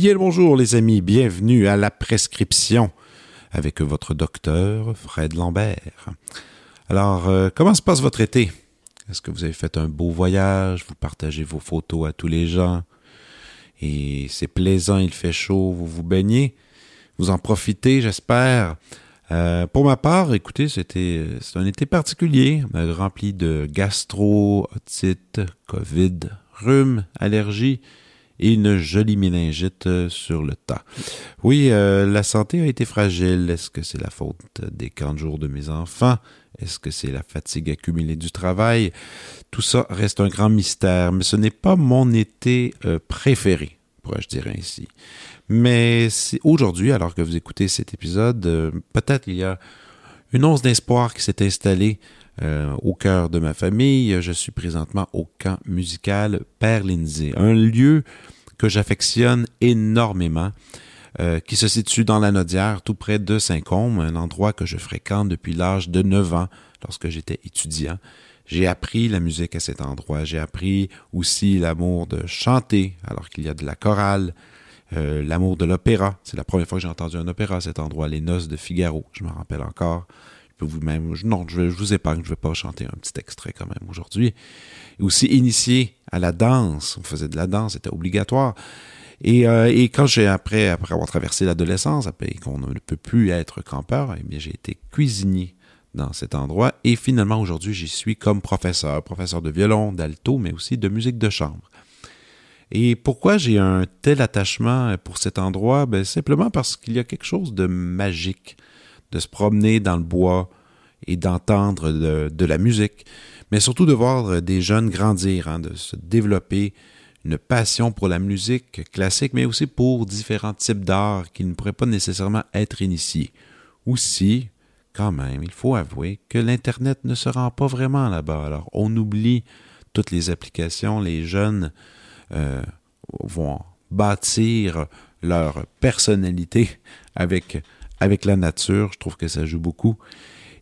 Bien le bonjour les amis, bienvenue à la prescription avec votre docteur Fred Lambert. Alors, euh, comment se passe votre été? Est-ce que vous avez fait un beau voyage? Vous partagez vos photos à tous les gens? Et c'est plaisant, il fait chaud, vous vous baignez? Vous en profitez, j'espère. Euh, pour ma part, écoutez, c'était c'est un été particulier, rempli de gastro, otite, COVID, rhume, allergie et une jolie méningite euh, sur le tas. Oui, euh, la santé a été fragile. Est-ce que c'est la faute des camps de jour de mes enfants? Est-ce que c'est la fatigue accumulée du travail? Tout ça reste un grand mystère, mais ce n'est pas mon été euh, préféré, pourrais-je dire ainsi. Mais aujourd'hui, alors que vous écoutez cet épisode, peut-être il y a une once d'espoir qui s'est installée au cœur de ma famille. Je suis présentement au camp musical Père Lindsay, un lieu que j'affectionne énormément, euh, qui se situe dans la Nodière, tout près de Saint-Côme, un endroit que je fréquente depuis l'âge de 9 ans, lorsque j'étais étudiant. J'ai appris la musique à cet endroit. J'ai appris aussi l'amour de chanter, alors qu'il y a de la chorale, euh, l'amour de l'opéra. C'est la première fois que j'ai entendu un opéra à cet endroit, Les Noces de Figaro. Je me rappelle encore. Vous-même, non, je, vous épargne, je ne vais pas chanter un petit extrait quand même aujourd'hui aussi initié à la danse. On faisait de la danse, c'était obligatoire. Et, euh, quand j'ai, après, après avoir traversé l'adolescence, et qu'on ne peut plus être campeur, eh bien, j'ai été cuisinier dans cet endroit. Et finalement, aujourd'hui, j'y suis comme professeur, professeur de violon, d'alto, mais aussi de musique de chambre. Et pourquoi j'ai un tel attachement pour cet endroit? Ben, simplement parce qu'il y a quelque chose de magique de se promener dans le bois et d'entendre de, la musique mais surtout de voir euh, des jeunes grandir, hein, de se développer une passion pour la musique classique, mais aussi pour différents types d'art qui ne pourraient pas nécessairement être initiés. Aussi, quand même, il faut avouer que l'Internet ne se rend pas vraiment là-bas. Alors, on oublie toutes les applications, les jeunes euh, vont bâtir leur personnalité avec, avec la nature. Je trouve que ça joue beaucoup.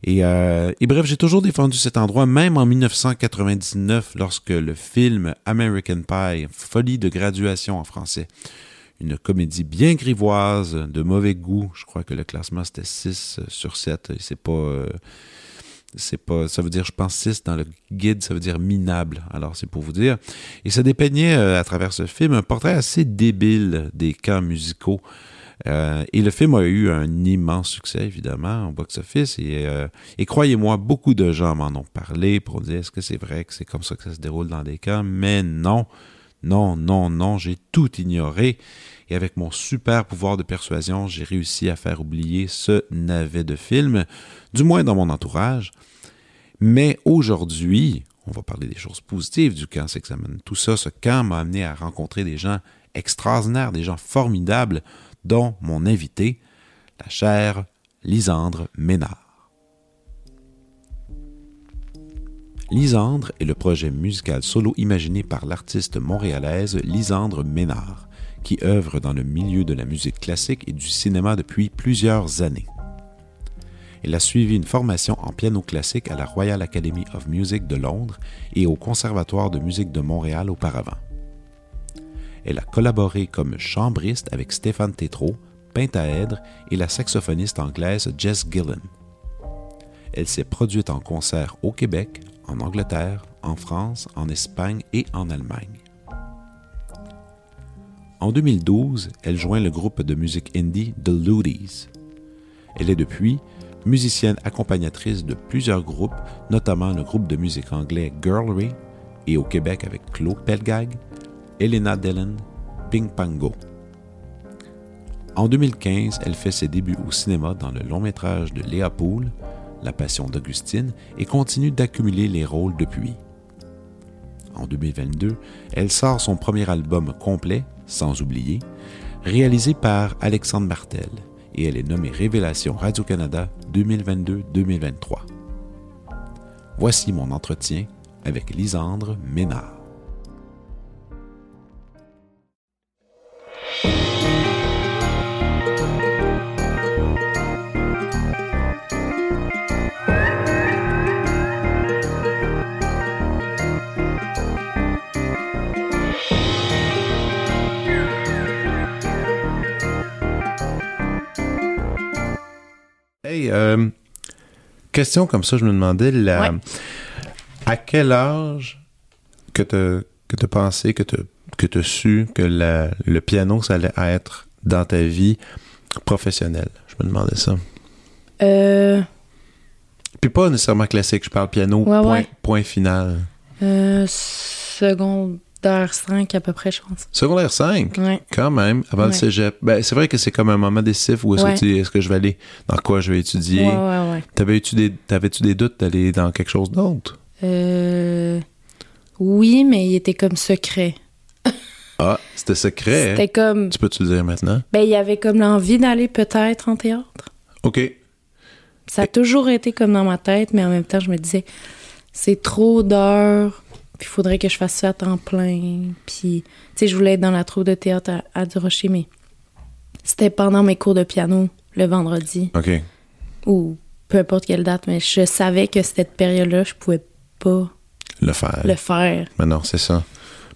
Euh, et, bref, j'ai toujours défendu cet endroit, même en 1999, lorsque le film American Pie, Folie de graduation en français, une comédie bien grivoise, de mauvais goût, je crois que le classement c'était 6 sur 7, et c'est pas... Euh, c'est pas, ça veut dire, je pense, 6 dans le guide, ça veut dire minable. Alors, c'est pour vous dire. Et ça dépeignait euh, à travers ce film un portrait assez débile des camps musicaux euh, et le film a eu un immense succès, évidemment, au box-office. Et, euh, et croyez-moi, beaucoup de gens m'en ont parlé pour dire est-ce que c'est vrai que c'est comme ça que ça se déroule dans des cas? Mais non, non, non, non, j'ai tout ignoré. Et avec mon super pouvoir de persuasion, j'ai réussi à faire oublier ce navet de film, du moins dans mon entourage. Mais aujourd'hui, on va parler des choses positives du camp Sexamen. Tout ça, ce camp m'a amené à rencontrer des gens extraordinaires, des gens formidables, dont mon invité, la chère Lisandre Ménard. Lisandre est le projet musical solo imaginé par l'artiste montréalaise Lisandre Ménard, qui œuvre dans le milieu de la musique classique et du cinéma depuis plusieurs années. Elle a suivi une formation en piano classique à la Royal Academy of Music de Londres et au Conservatoire de musique de Montréal auparavant. Elle a collaboré comme chambriste avec Stéphane Tétrault, pentaèdre et la saxophoniste anglaise Jess Gillen. Elle s'est produite en concert au Québec, en Angleterre, en France, en Espagne et en Allemagne. En 2012, elle joint le groupe de musique indie The Ludies. Elle est depuis musicienne accompagnatrice de plusieurs groupes, notamment le groupe de musique anglais Girlry et au Québec avec Claude Pelgag, Elena Dellen, Ping Pango. En 2015, elle fait ses débuts au cinéma dans le long métrage de Léa Poul, La Passion d'Augustine, et continue d'accumuler les rôles depuis. En 2022, elle sort son premier album complet, Sans oublier, réalisé par Alexandre Martel, et elle est nommée Révélation Radio-Canada 2022-2023. voici mon entretien avec Lisandre Ménard. Hey, euh, question comme ça, je me demandais, la, Ouais. à quel âge que tu que as pensé, que tu que as su que la- le piano, ça allait être dans ta vie professionnelle? Je me demandais ça. Euh, Puis pas nécessairement classique, je parle piano, Ouais, point, ouais. point final. euh, secondaire 5 à peu près, je pense. Secondaire 5, Ouais. quand même, avant le cégep. Ben, c'est vrai que c'est comme un moment décisif où est-ce Ouais. que tu est-ce que je vais aller, dans quoi je vais étudier? Ouais, ouais, ouais. T'avais-tu des, t'avais-tu des doutes d'aller dans quelque chose d'autre? Euh, oui, mais il était comme secret. Ah, c'était secret. hein? C'était comme. Tu peux-tu le dire maintenant? Ben, il y avait comme l'envie d'aller peut-être en théâtre. OK. Ça a toujours été comme dans ma tête, mais en même temps, je me disais, c'est trop d'heures, puis il faudrait que je fasse ça à temps plein. Puis, tu sais, je voulais être dans la troupe de théâtre à, à Durocher, mais c'était pendant mes cours de piano, le vendredi, OK. ou peu importe quelle date, mais je savais que cette période-là, je pouvais pas Le faire. le faire. Mais non, c'est ça.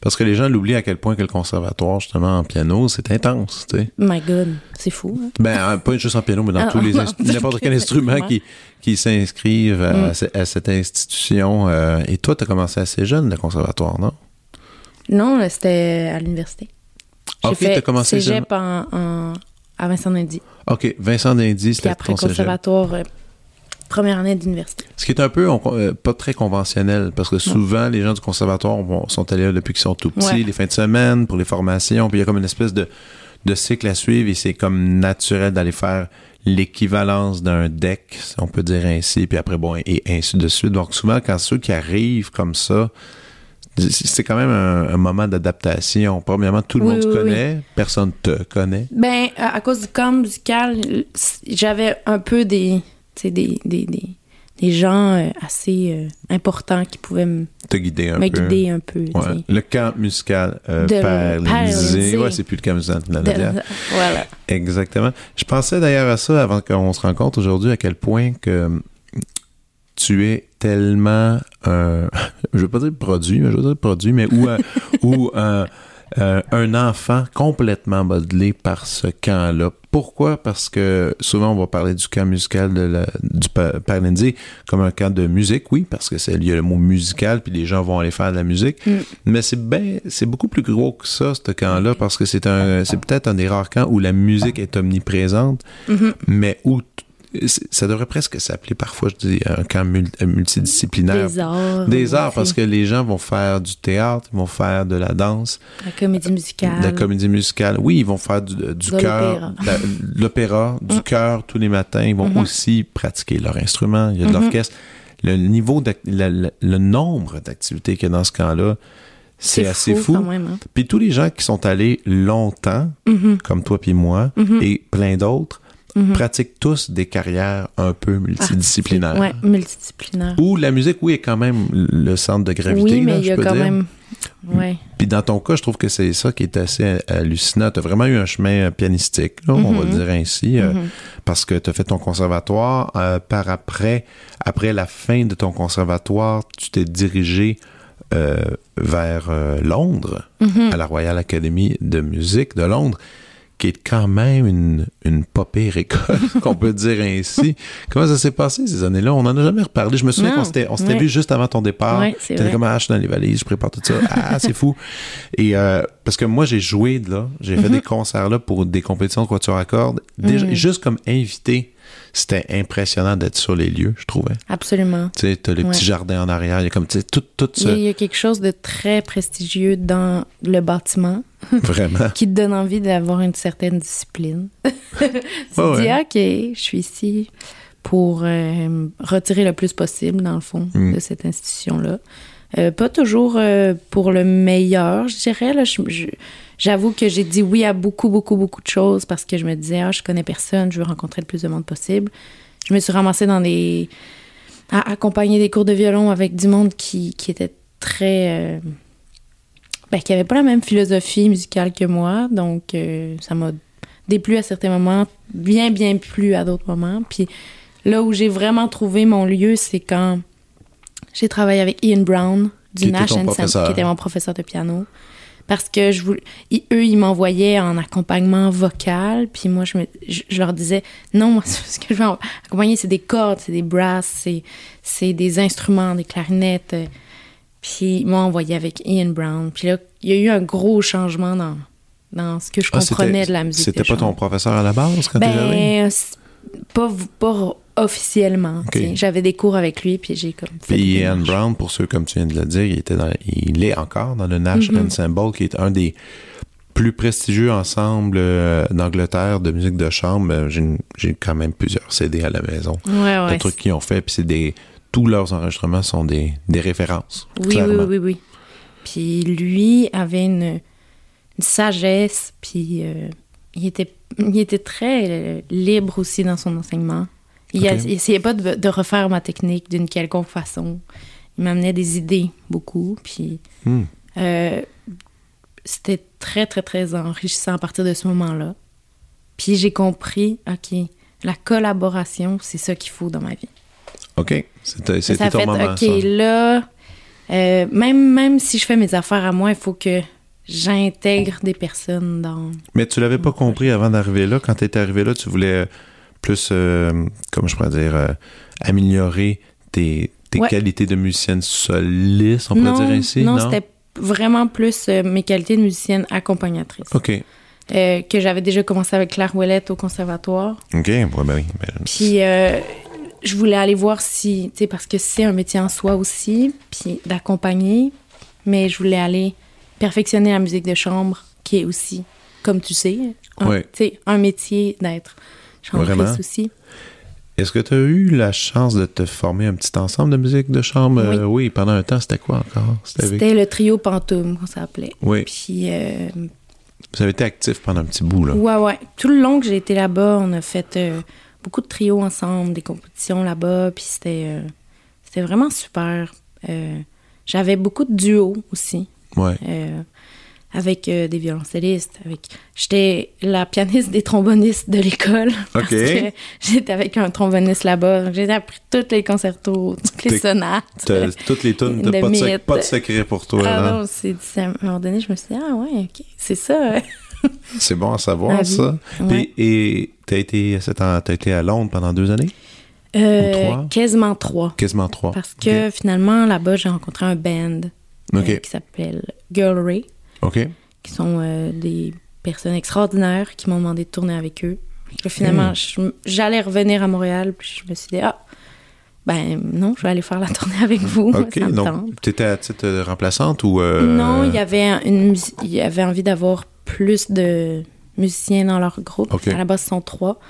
Parce que les gens l'oublient à quel point que le conservatoire, justement, en piano, c'est intense, tu sais. My God, c'est fou. hein? Ben, euh, pas juste en piano, mais dans Ah, tous les n'importe quel instrument qui, qui s'inscrivent à, Mm. à cette institution. euh, et toi, tu as commencé assez jeune, le conservatoire, non? Non, là, c'était à l'université. J'ai Ok, fait t'as commencé cégep en, en- à Vincent Dindy. OK, Vincent Dindy, c'était après conservatoire, euh, première année d'université. Ce qui est un peu on- euh, pas très conventionnel, parce que souvent, les gens du conservatoire vont- sont allés là depuis qu'ils sont tout petits, Ouais. les fins de semaine, pour les formations, puis il y a comme une espèce de, de cycle à suivre, et c'est comme naturel d'aller faire l'équivalence d'un deck, si on peut dire ainsi, puis après, bon, et ainsi de suite. Donc souvent, quand ceux qui arrivent comme ça, c'est quand même un, un moment d'adaptation. Premièrement, tout le Oui, monde te oui, oui. connaît, personne te connaît. Ben, à, à cause du camp musical, j'avais un peu des, des, des, des, des gens euh, assez euh, importants qui pouvaient me, Te guider un me peu. guider un peu. Ouais. Le camp musical euh. Lindsay. Ouais, c'est plus le camp musical de la De- voilà. Exactement. Je pensais d'ailleurs à ça avant qu'on se rencontre aujourd'hui, à quel point que tu es tellement un, je veux pas dire produit, mais je veux dire produit, mais ou, un- ou un, un- un enfant complètement modelé par ce camp-là. Pourquoi? Parce que souvent on va parler du camp musical de la, du comme un camp de musique, oui, parce que c'est a le mot musical, puis les gens vont aller faire de la musique. Mm. Mais c'est ben, c'est beaucoup plus gros que ça, ce camp-là, parce que c'est un, c'est peut-être un des rares camps où la musique est omniprésente, Mhm. mais où ça devrait presque s'appeler parfois, je dis, un camp mul- multidisciplinaire. Des arts. Des euh, arts, parce que les gens vont faire du théâtre, ils vont faire de la danse, La comédie musicale. de la comédie musicale. Oui, ils vont faire du, du De chœur, l'opéra. du Mm. chœur tous les matins. Ils vont Mhm. aussi pratiquer leur instrument. Il y a de Mhm. l'orchestre. Le niveau, d'ac- la- la- le nombre d'activités qu'il y a dans ce camp-là, c'est assez fou. quand même. Hein? Puis tous les gens qui sont allés longtemps, Mhm, comme toi puis moi, et plein d'autres, mhm. pratiquent tous des carrières un peu multidisciplinaires. Ouais, multidisciplinaire. Où la musique, oui, est quand même le centre de gravité. oui, mais là, il y a quand dire. même. Ouais. Puis dans ton cas, je trouve que c'est ça qui est assez hallucinant. Tu as vraiment eu un chemin euh, pianistique, là, on va Mhm. dire ainsi, euh, Mhm. parce que tu as fait ton conservatoire. euh, par après, après la fin de ton conservatoire, tu t'es dirigé euh, vers Londres, à la Royal Academy de musique de Londres, qui est quand même une, une pas pire école, qu'on peut dire ainsi. Comment ça s'est passé ces années-là? On n'en a jamais reparlé. Je me souviens qu'on s'était, on s'était Ouais. vu juste avant ton départ. Ouais, T'étais comme, ah, je suis dans les valises, je prépare tout ça. Ah, c'est fou. Et euh, parce que moi, j'ai joué de là. J'ai fait Mhm. des concerts là pour des compétitions de quatuor à cordes. Déjà, Mhm. juste comme invité, c'était impressionnant d'être sur les lieux, je trouvais. Absolument. Tu sais, t'as les Ouais. petits jardins en arrière. Il y a comme, tu sais, tout, tout Il y, a, ce... il y a quelque chose de très prestigieux dans le bâtiment Vraiment. qui te donne envie d'avoir une certaine discipline. tu te dis, ouais. OK, je suis ici pour euh, retirer le plus possible, dans le fond, Mm. de cette institution-là. Euh, pas toujours euh, pour le meilleur, je dirais. Là. Je- je- J'avoue que j'ai dit oui à beaucoup, beaucoup, beaucoup de choses parce que je me disais, ah, je connais personne, je veux rencontrer le plus de monde possible. Je me suis ramassée dans des à accompagner des cours de violon avec du monde qui, qui était très. euh, ben, qui avait pas la même philosophie musicale que moi. Donc, euh, ça m'a déplu à certains moments, bien, bien plu à d'autres moments. Puis là où j'ai vraiment trouvé mon lieu, c'est quand j'ai travaillé avec Ian Brown Qui du était Nash Sam, qui était mon professeur de piano. Parce que je voulais, ils- eux, ils m'envoyaient en accompagnement vocal, puis moi, je, me, je, je leur disais, non, moi, ce que je veux accompagner, c'est des cordes, c'est des brasses, c'est, c'est des instruments, des clarinettes. euh. Puis ils m'ont envoyé avec Ian Brown. Puis là, il y a eu un gros changement dans, dans ce que je Ah, comprenais de la musique. C'était pas ton professeur à la base quand t'es arrivé? Ben, pas, pas officiellement. J'avais des cours avec lui, puis j'ai comme Puis des Ian. Brown, pour ceux comme tu viens de le dire, il, était dans- il est encore dans le Nash. Ensemble, qui est un des plus prestigieux ensembles euh, d'Angleterre de musique de chambre. Euh, J'ai quand même plusieurs CD à la maison. Ouais, ouais. trucs qu'ils ont fait, puis c'est des... Tous leurs enregistrements sont des, des références. Oui, oui, clairement. oui, oui, oui. Puis lui avait une, une sagesse, puis euh, il, était, il était très euh, libre aussi dans son enseignement. Il, a- Ok. il essayait pas de, de refaire ma technique d'une quelconque façon. Il m'amenait des idées, beaucoup, puis Hmm. euh, c'était très, très, très enrichissant à partir de ce moment-là. Puis j'ai compris, OK, la collaboration, c'est ça qu'il faut dans ma vie. OK. C'était Ça c'était ton fait, moment, OK, ça. là, euh, même, même si je fais mes affaires à moi, il faut que j'intègre des personnes dans... Mais tu l'avais pas compris avant d'arriver là. Quand tu étais arrivé là, tu voulais plus, euh, comment je pourrais dire, euh, améliorer tes, tes Ouais. qualités de musicienne soliste, on pourrait non, dire ainsi? non, c'était vraiment plus euh, mes qualités de musicienne accompagnatrice. OK. Euh, que j'avais déjà commencé avec Claire Ouellette au conservatoire. OK, ouais, ben oui. ben, Puis je voulais aller voir si, tu sais, parce que c'est un métier en soi aussi, puis d'accompagner, mais je voulais aller perfectionner la musique de chambre, qui est aussi, comme tu sais, un, Ouais. un métier d'être Vraiment? aussi. Est-ce que tu as eu la chance de te former un petit ensemble de musique de chambre? Oui. Euh, oui, pendant un temps, c'était quoi encore? C'était avec... Le trio Pantoum qu'on s'appelait. Oui, Puis, euh, vous avez été actif pendant un petit bout, là. ouais, ouais. Tout le long que j'ai été là-bas, on a fait euh, beaucoup de trios ensemble, des compétitions là-bas, puis c'était c'était vraiment super. J'avais beaucoup de duos aussi. Ouais. Avec euh, des violoncellistes. Avec... J'étais la pianiste des trombonistes de l'école. Parce OK. que j'étais avec un tromboniste là-bas. J'ai appris tous les concertos, toutes les T'es- sonates. T'as- Toutes les tunes, t'as pas, de pas de secret pour toi. Ah là. non, c'est, à un moment donné, je me suis dit, ah ouais, ok, c'est ça. hein. C'est bon à savoir, ça. Puis, et t'as été, t'as été à Londres pendant deux années? Euh, trois? quasiment trois. Quasiment trois. Parce que finalement, là-bas, j'ai rencontré un band euh, qui s'appelle Girl Ray, OK. Qui sont euh, des personnes extraordinaires qui m'ont demandé de tourner avec eux. Là, finalement, Hmm. j'allais revenir à Montréal, puis je me suis dit, ah, ben non, je vais aller faire la tournée avec vous. OK. ça me Donc, tente. t'étais à titre remplaçante ou. euh, Non, il y avait un- une il y avait envie d'avoir plus de musiciens dans leur groupe. À la base, ce sont trois,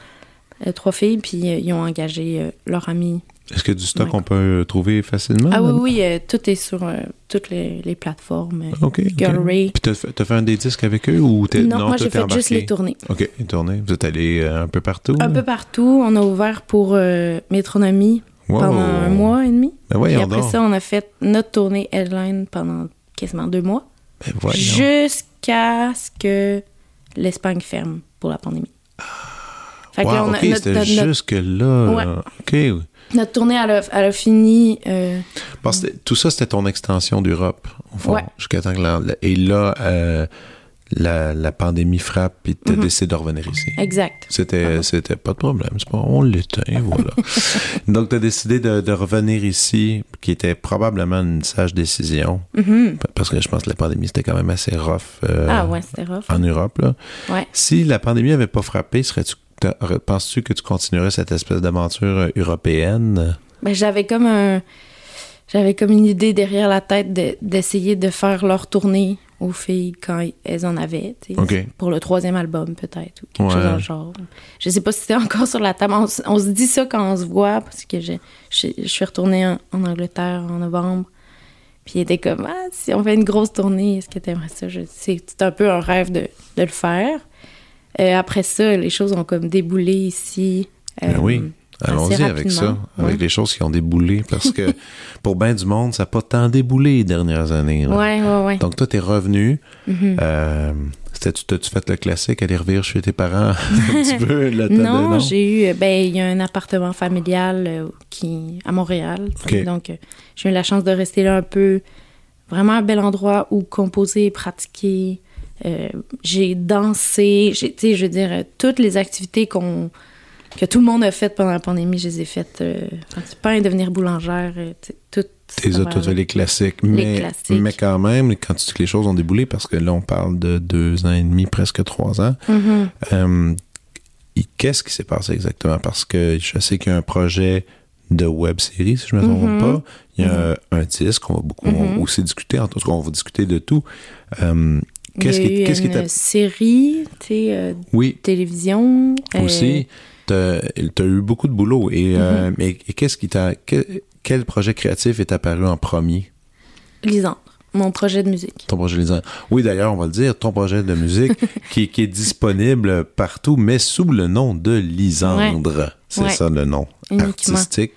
euh, trois filles, puis euh, ils ont engagé leur ami. Est-ce que du stock Ouais. on peut trouver facilement? Ah oui, oui, euh, tout est sur euh, toutes les, les plateformes. euh, OK. ok. Girl Ray. Puis t'as fait, t'as fait un des disques avec eux ou t'es. Non, moi, j'ai fait juste les tournées. OK, une tournée. Vous êtes allé euh, un peu partout? Un là? peu partout. On a ouvert pour euh, Métronomie Wow. pendant un mois et demi. Ben Puis voyons après ça, on a fait notre tournée headline pendant quasiment deux mois. Ben. Jusqu'à ce que l'Espagne ferme pour la pandémie. Fait que Wow, là, on a- OK, notre, c'était notre- notre- jusque-là. Ouais. là. OK. Notre tournée, elle a, elle a fini. euh, Parce que tout ça, c'était ton extension d'Europe, au fond. Ouais. Jusqu'à temps que la- la- Et là, euh, la, la pandémie frappe et tu Mhm. décides de revenir ici. exact. C'était, Ah. c'était pas de problème. C'est pas, on l'éteint, voilà. Donc, tu as décidé de, de revenir ici, qui était probablement une sage décision. Mhm. Parce que je pense que la pandémie, c'était quand même assez rough euh, ah ouais, c'était rough. en Europe. Là. Ouais. Si la pandémie avait pas frappé, serais-tu, penses-tu que tu continuerais cette espèce d'aventure euh, européenne? Ben, j'avais comme un. J'avais comme une idée derrière la tête de- d'essayer de faire leur tournée aux filles quand elles en avaient. tu sais. OK. Pour le troisième album, peut-être, ou quelque Ouais. chose dans le genre. Je sais pas si c'est encore sur la table. On, se dit ça quand on se voit, parce que je, je, je suis retournée en, en Angleterre en novembre. Puis il était comme, ah, si on fait une grosse tournée, est-ce que t'aimerais ça? C'est c'est un peu un rêve de, de le faire. Euh, après ça, les choses ont comme déboulé ici. Ben Euh, oui. Allons-y avec ça, avec les choses qui ont déboulé, parce que pour bien du monde, ça n'a pas tant déboulé les dernières années. là. Ouais, ouais, ouais. Donc toi, t'es revenu. Mhm. Euh, t'as-tu fait le classique, aller revivre chez tes parents un petit peu? Temps de- non, j'ai eu, ben, il y a un appartement familial euh, qui, à Montréal. Donc, euh, j'ai eu la chance de rester là un peu. Vraiment un bel endroit où composer et pratiquer. Euh, j'ai dansé. j'ai- Tu sais, je veux dire, toutes les activités qu'on que tout le monde a faites pendant la pandémie, je les ai faites. Euh, du pain, devenir boulangère, euh, tu sais, tout. T'es ça toutes va- les classiques. Mais, classiques. mais quand même, quand tu dis que les choses ont déboulé, parce que là, on parle de deux ans et demi, presque trois ans, Mhm. euh, qu'est-ce qui s'est passé exactement? Parce que je sais qu'il y a un projet de web série, si je me trompe Mhm. pas. Il y a un disque, on va beaucoup on va aussi discuter. En tout cas, on va discuter de tout. Euh, qu'est-ce qui, qu'est-ce qui une t'a. série, tu sais, euh, Oui, télévision. euh, aussi. T'as as eu beaucoup de boulot. Et, euh, mais- et qu'est-ce qui t'a. Quel, quel projet créatif est apparu en premier? Lisandre, mon projet de musique. Ton projet Lisandre. Oui, d'ailleurs, on va le dire, ton projet de musique qui, qui est disponible partout, mais sous le nom de Lisandre. C'est Ouais. ça le nom Uniquement. artistique.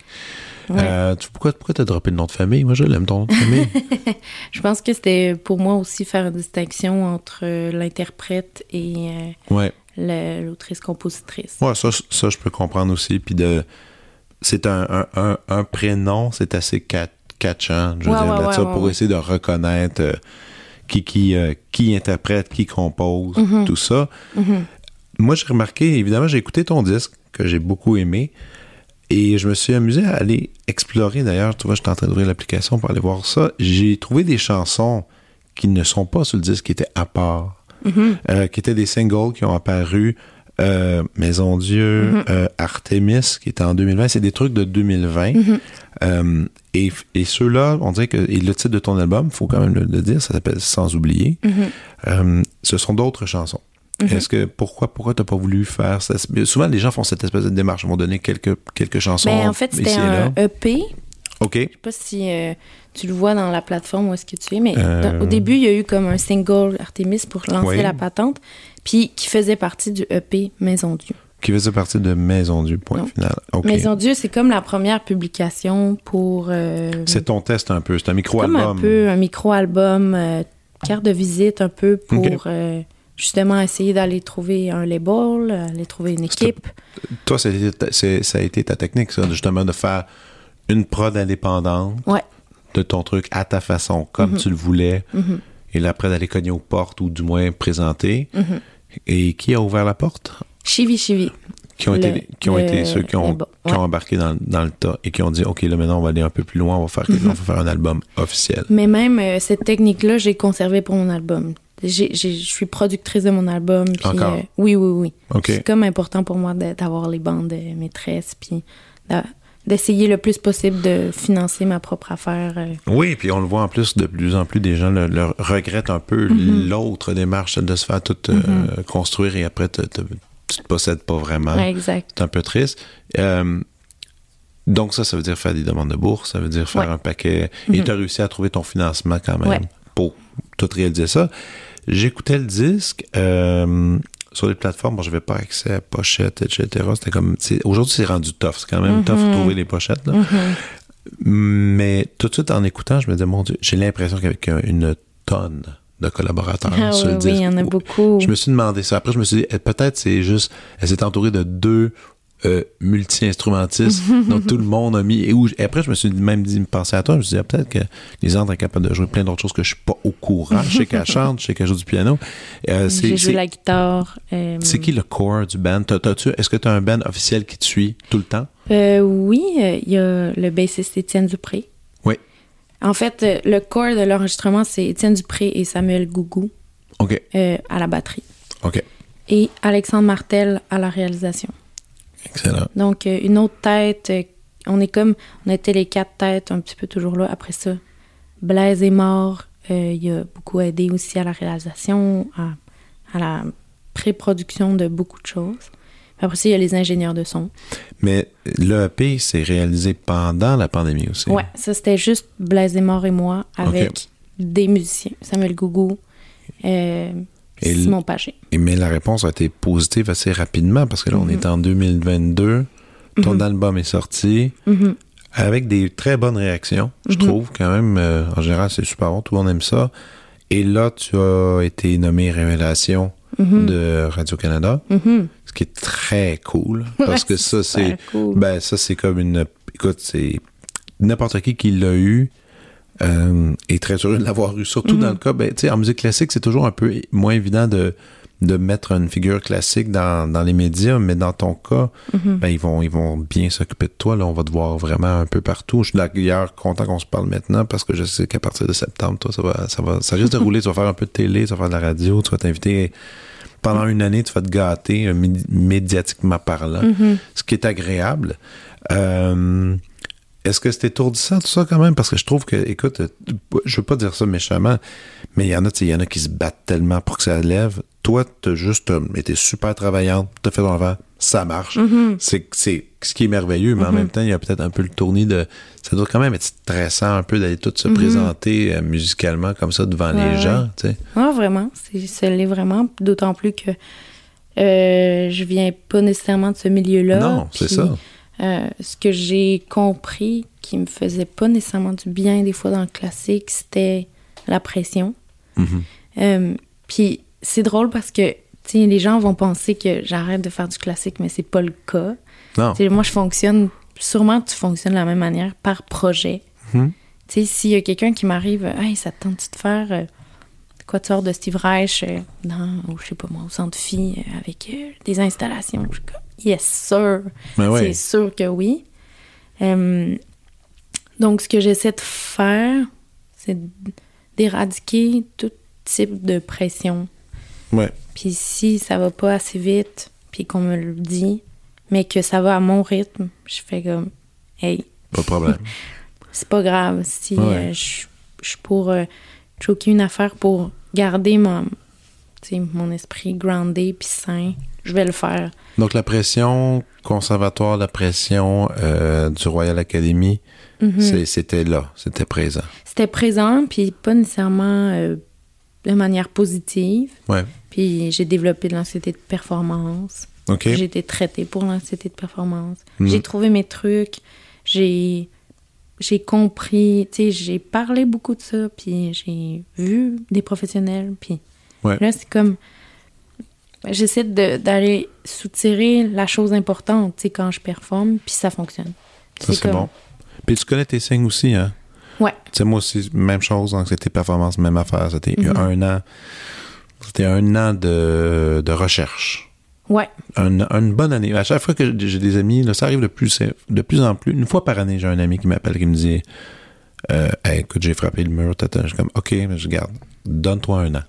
Ouais. Euh, tu- pourquoi pourquoi t'as droppé le nom de famille? Moi, je l'aime ton nom de famille. Je pense que c'était pour moi aussi faire une distinction entre l'interprète et euh, ouais. l'autrice-compositrice. Ouais, ça, ça, je peux comprendre aussi. Puis de. C'est un, un, un, un prénom, c'est assez cat- catchant, je veux Ouais, dire, là, ça, pour essayer de reconnaître euh, qui, qui, qui interprète, qui compose, Mhm. tout ça. Mhm. Moi, j'ai remarqué, évidemment, j'ai écouté ton disque, que j'ai beaucoup aimé, et je me suis amusé à aller explorer. D'ailleurs, tu vois, j'étais en train d'ouvrir l'application pour aller voir ça. J'ai trouvé des chansons qui ne sont pas sur le disque, qui étaient à part, Mhm. euh, qui étaient des singles qui ont apparu. euh, Maison Dieu, Mhm. euh, Artemis, qui était en 2020. C'est des trucs de 2020. Mhm. Euh, et et ceux-là, on dirait que et le titre de ton album, faut quand même le, le dire, ça s'appelle Sans oublier. Ce sont d'autres chansons. Mhm. Est-ce que pourquoi pourquoi t'as pas voulu faire ça? Souvent les gens font cette espèce de démarche, ils vont donner quelques quelques chansons. Ben, en fait, c'était un EP. Ok. Je sais pas si euh, tu le vois dans la plateforme où est-ce que tu es, mais Euh. dans- au début, il y a eu comme un single Artemis pour lancer Oui. la patente, puis qui faisait partie du EP Maison Dieu. Qui faisait partie de Maison du point final. Maison Dieu, c'est comme la première publication pour... euh, C'est ton test un peu, c'est un comme micro-album. un peu un micro-album, euh, carte de visite un peu pour. Justement essayer d'aller trouver un label, aller trouver une équipe. Toi, ça a, été ta, c'est- ça a été ta technique, ça, justement, de faire une prod indépendante Ouais. de ton truc à ta façon, comme Mhm. tu le voulais, Mhm, et là, après d'aller cogner aux portes ou du moins présenter. mhm. Et qui a ouvert la porte? Chivi Chivi. Qui ont, Le- été, qui ont le- été ceux qui ont, qui ont embarqué dans, dans le tas et qui ont dit OK, là maintenant on va aller un peu plus loin, on va faire, on va faire un album officiel. Mais même euh, cette technique-là, j'ai conservé pour mon album. Je suis productrice de mon album. puis, Encore? euh, oui, oui, oui. C'est comme important pour moi d'avoir les bandes maîtresses, puis d'essayer le plus possible de financer ma propre affaire. euh. Oui, puis on le voit en plus, de plus en plus des gens le, le regrettent un peu Mhm. l'autre démarche de se faire tout euh, construire et après te- te- tu te possèdes pas vraiment. Ouais, exact. C'est un peu triste. Euh, donc ça, ça veut dire faire des demandes de bourse, ça veut dire faire Ouais. un paquet. Et Mhm. tu as réussi à trouver ton financement quand même Ouais. pour tout réaliser ça. J'écoutais le disque euh, sur les plateformes. Bon, je n'avais pas accès à pochettes, etc. C'était comme... Aujourd'hui, c'est rendu tough. C'est quand même Mhm. tough de trouver les pochettes. là. Mhm. Mais tout de suite, en écoutant, je me disais, mon Dieu, j'ai l'impression qu'avec un- une tonne de collaborateurs Ah sur oui, le oui, disque. il y en a beaucoup. Je me suis demandé ça. Après, je me suis dit, eh, peut-être c'est juste, elle s'est entourée de deux euh, multi-instrumentistes dont tout le monde a mis. Et, où, et après, je me suis même dit, me penser à toi, je me suis dit, ah, peut-être que les autres est capable de jouer plein d'autres choses que je suis pas au courant. Je sais qu'elle chante, je sais qu'elle joue du piano. Euh, J'ai joué la guitare. euh, c'est qui le core du band? Est-ce que tu as un band officiel qui te suit tout le temps? Euh, oui, il y a le bassiste Étienne Dupré. Oui. En fait, le corps de l'enregistrement, c'est Étienne Dupré et Samuel Gougou OK. à la batterie. OK. Et Alexandre Martel à la réalisation. Excellent. Donc, euh, une autre tête. euh, on est comme. On était les quatre têtes un petit peu toujours là. Après ça, Blaise est mort. euh, il a beaucoup aidé aussi à la réalisation, à, à la pré-production de beaucoup de choses. Après ça, il y a les ingénieurs de son. Mais l'EP, c'est réalisé pendant la pandémie aussi. Ouais, ça c'était juste Blaise est mort et moi avec des musiciens. Samuel Gougou, euh, Et Simon Pagé. Et mais la réponse a été positive assez rapidement parce que là, on Mhm. est en 2022. ton album est sorti. Mhm. Avec des très bonnes réactions, je Mhm. trouve quand même. euh, en général, c'est super bon, tout le monde aime ça. Et là, tu as été nommé Révélation Mhm. de Radio-Canada, Mhm. ce qui est très cool. Parce que ça, c'est. cool. Ben, ça, c'est comme une. Écoute, c'est. N'importe qui qui l'a eu euh, est très heureux de l'avoir eu. Surtout Mhm. dans le cas, ben, tu sais, en musique classique, c'est toujours un peu moins évident de, de mettre une figure classique dans, dans les médias, mais dans ton cas, Mhm. ben, ils vont, ils vont bien s'occuper de toi. Là, on va te voir vraiment un peu partout. Je suis d'ailleurs content qu'on se parle maintenant parce que je sais qu'à partir de septembre, toi, ça va, ça va, ça risque de rouler. Tu vas faire un peu de télé, tu vas faire de la radio, tu vas t'inviter pendant une année, tu vas te gâter euh, mé- médiatiquement parlant, Mhm. ce qui est agréable. Euh, est-ce que c'est étourdissant tout ça quand même? Parce que je trouve que, écoute, je veux pas dire ça méchamment, mais il y en a, tu sais, il y en a qui se battent tellement pour que ça lève. Toi, t'as juste euh, été super travaillante, t'as fait ton avant, ça marche. Mhm. C'est, c'est ce qui est merveilleux, mais en Mhm. même temps, il y a peut-être un peu le tournis de. Ça doit quand même être stressant un peu d'aller tout se Mhm. présenter euh, musicalement comme ça devant Ouais, les gens, tu sais. Ah, vraiment. C'est, ça l'est vraiment. D'autant plus que euh, je viens pas nécessairement de ce milieu-là. Non, c'est ça. Euh, ce que j'ai compris qui me faisait pas nécessairement du bien des fois dans le classique, c'était la pression. Mhm. Euh, puis c'est drôle parce que les gens vont penser que j'arrête de faire du classique, mais c'est pas le cas. Non. Moi, je fonctionne, sûrement tu fonctionnes de la même manière, par projet. Mhm. Tu sais, s'il y a quelqu'un qui m'arrive, hey, ça te tente de faire euh, quoi tu sors de Steve Reich euh, dans, ou je sais pas moi, au centre fille euh, avec euh, des installations? Je suis comme, yes, sir. Mais ouais. C'est sûr que oui. Euh, donc, ce que j'essaie de faire, c'est d'éradiquer tout type de pression. Ouais. Puis si ça va pas assez vite, puis qu'on me le dit, mais que ça va à mon rythme, je fais comme, hey, Pas de problème. c'est pas grave. Si Ouais. euh, je suis pour euh, choquer une affaire pour garder mon, mon esprit groundé puis sain, je vais le faire. Donc, la pression conservatoire, la pression euh, du Royal Academy, Mhm. c'était là, c'était présent. C'était présent, puis pas nécessairement euh, de manière positive. Ouais. Puis j'ai développé de l'anxiété de performance. OK. J'ai été traitée pour l'anxiété de performance. Mhm. J'ai trouvé mes trucs. J'ai j'ai compris, tu sais, j'ai parlé beaucoup de ça, puis j'ai vu des professionnels, puis Ouais. là, c'est comme... J'essaie de- d'aller soutirer la chose importante, tu sais, quand je performe, puis ça fonctionne. Ça, c'est comme- bon. Puis tu connais tes signes aussi, hein? Ouais. Tu sais, moi aussi, même chose, anxiété performance, même affaire. C'était Mhm. un an. C'était un an de, de recherche. Ouais. Un- une bonne année. À chaque fois que j'ai des amis, là, ça arrive de plus, de plus en plus. Une fois par année, j'ai un ami qui m'appelle qui me dit euh, Hey, écoute, j'ai frappé le mur. tata. Je suis comme OK, mais je garde. Donne-toi un an.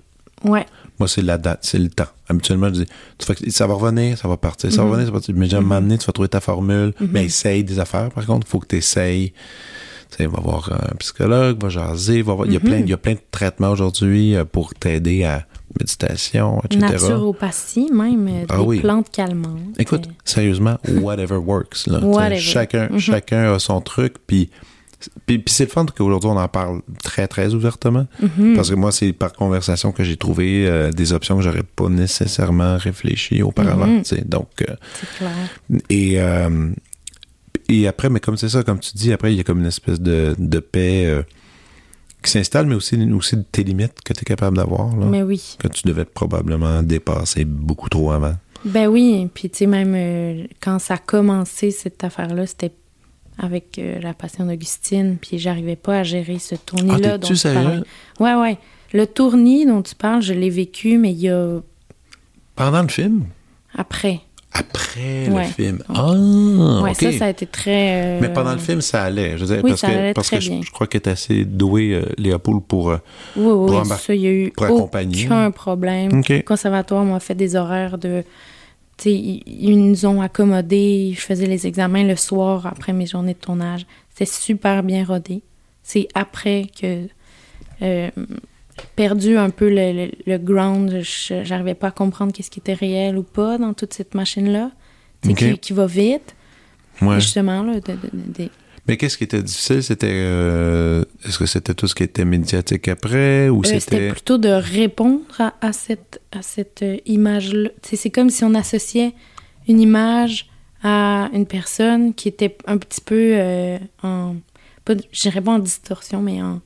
Ouais. Moi, c'est la date, c'est le temps. Habituellement, je dis, tu fais ça va revenir, ça va partir, ça va Mhm. revenir, ça va partir. Mais moment donné, tu vas trouver ta formule. Mhm. Mais essaye des affaires, par contre. Il faut que tu essayes. Tu sais, va voir un psychologue, va jaser, va voir. Il, y a Mhm. plein, il y a plein de traitements aujourd'hui euh, pour t'aider à méditation, etc. Naturopathie, même, euh, Ah des oui. plantes calmantes. Écoute, sérieusement, whatever works. Là. Whatever. Chacun, chacun a son truc. Puis, puis, puis c'est le fun qu'aujourd'hui, on en parle très, très ouvertement. Mhm. Parce que moi, c'est par conversation que j'ai trouvé euh, des options que j'aurais pas nécessairement réfléchi auparavant. Tu sais. Donc, euh, clair. et, euh, et après, mais comme c'est ça, comme tu dis, après, il y a comme une espèce de, de paix qui s'installe, mais aussi, aussi tes limites que tu es capable d'avoir, Mais oui. que tu devais probablement dépasser beaucoup trop avant. Ben oui, puis tu sais, même quand ça a commencé, cette affaire-là, c'était avec euh, la passion d'Augustine, puis j'arrivais pas à gérer ce Ah, tournis-là dont t'es-tu tu parlais. Ouais, ouais. Le tournis dont tu parles, je l'ai vécu, mais il y a Pendant le film? après. Après Ouais. le film. Ah, ouais, ça, ça a été très... euh, Mais pendant le film, ça allait. Je veux dire, Oui, parce ça que, parce très que je, bien. je crois qu'elle est assez douée, euh, Léopold, pour. euh, Oui, oui, pour ça, il y a eu pour accompagner. aucun problème. Le conservatoire m'a fait des horaires de... Ils ils nous ont accommodés. Je faisais les examens le soir après mes journées de tournage. C'était super bien rodé. C'est après que... euh, perdu un peu le, le- le ground. J'arrivais pas à comprendre qu'est-ce qui était réel ou pas dans toute cette machine-là. Tu sais, OK. qui, qui va vite. ouais. Justement, là, de- de- de- de- Mais qu'est-ce qui était difficile? C'était. euh, Est-ce que c'était tout ce qui était médiatique après ou Euh, C'était c'était. plutôt de répondre à, à cette, à cette euh, image-là. C'est comme si on associait une image à une personne qui était un petit peu euh, en. Pas, je dirais pas en distorsion, mais en,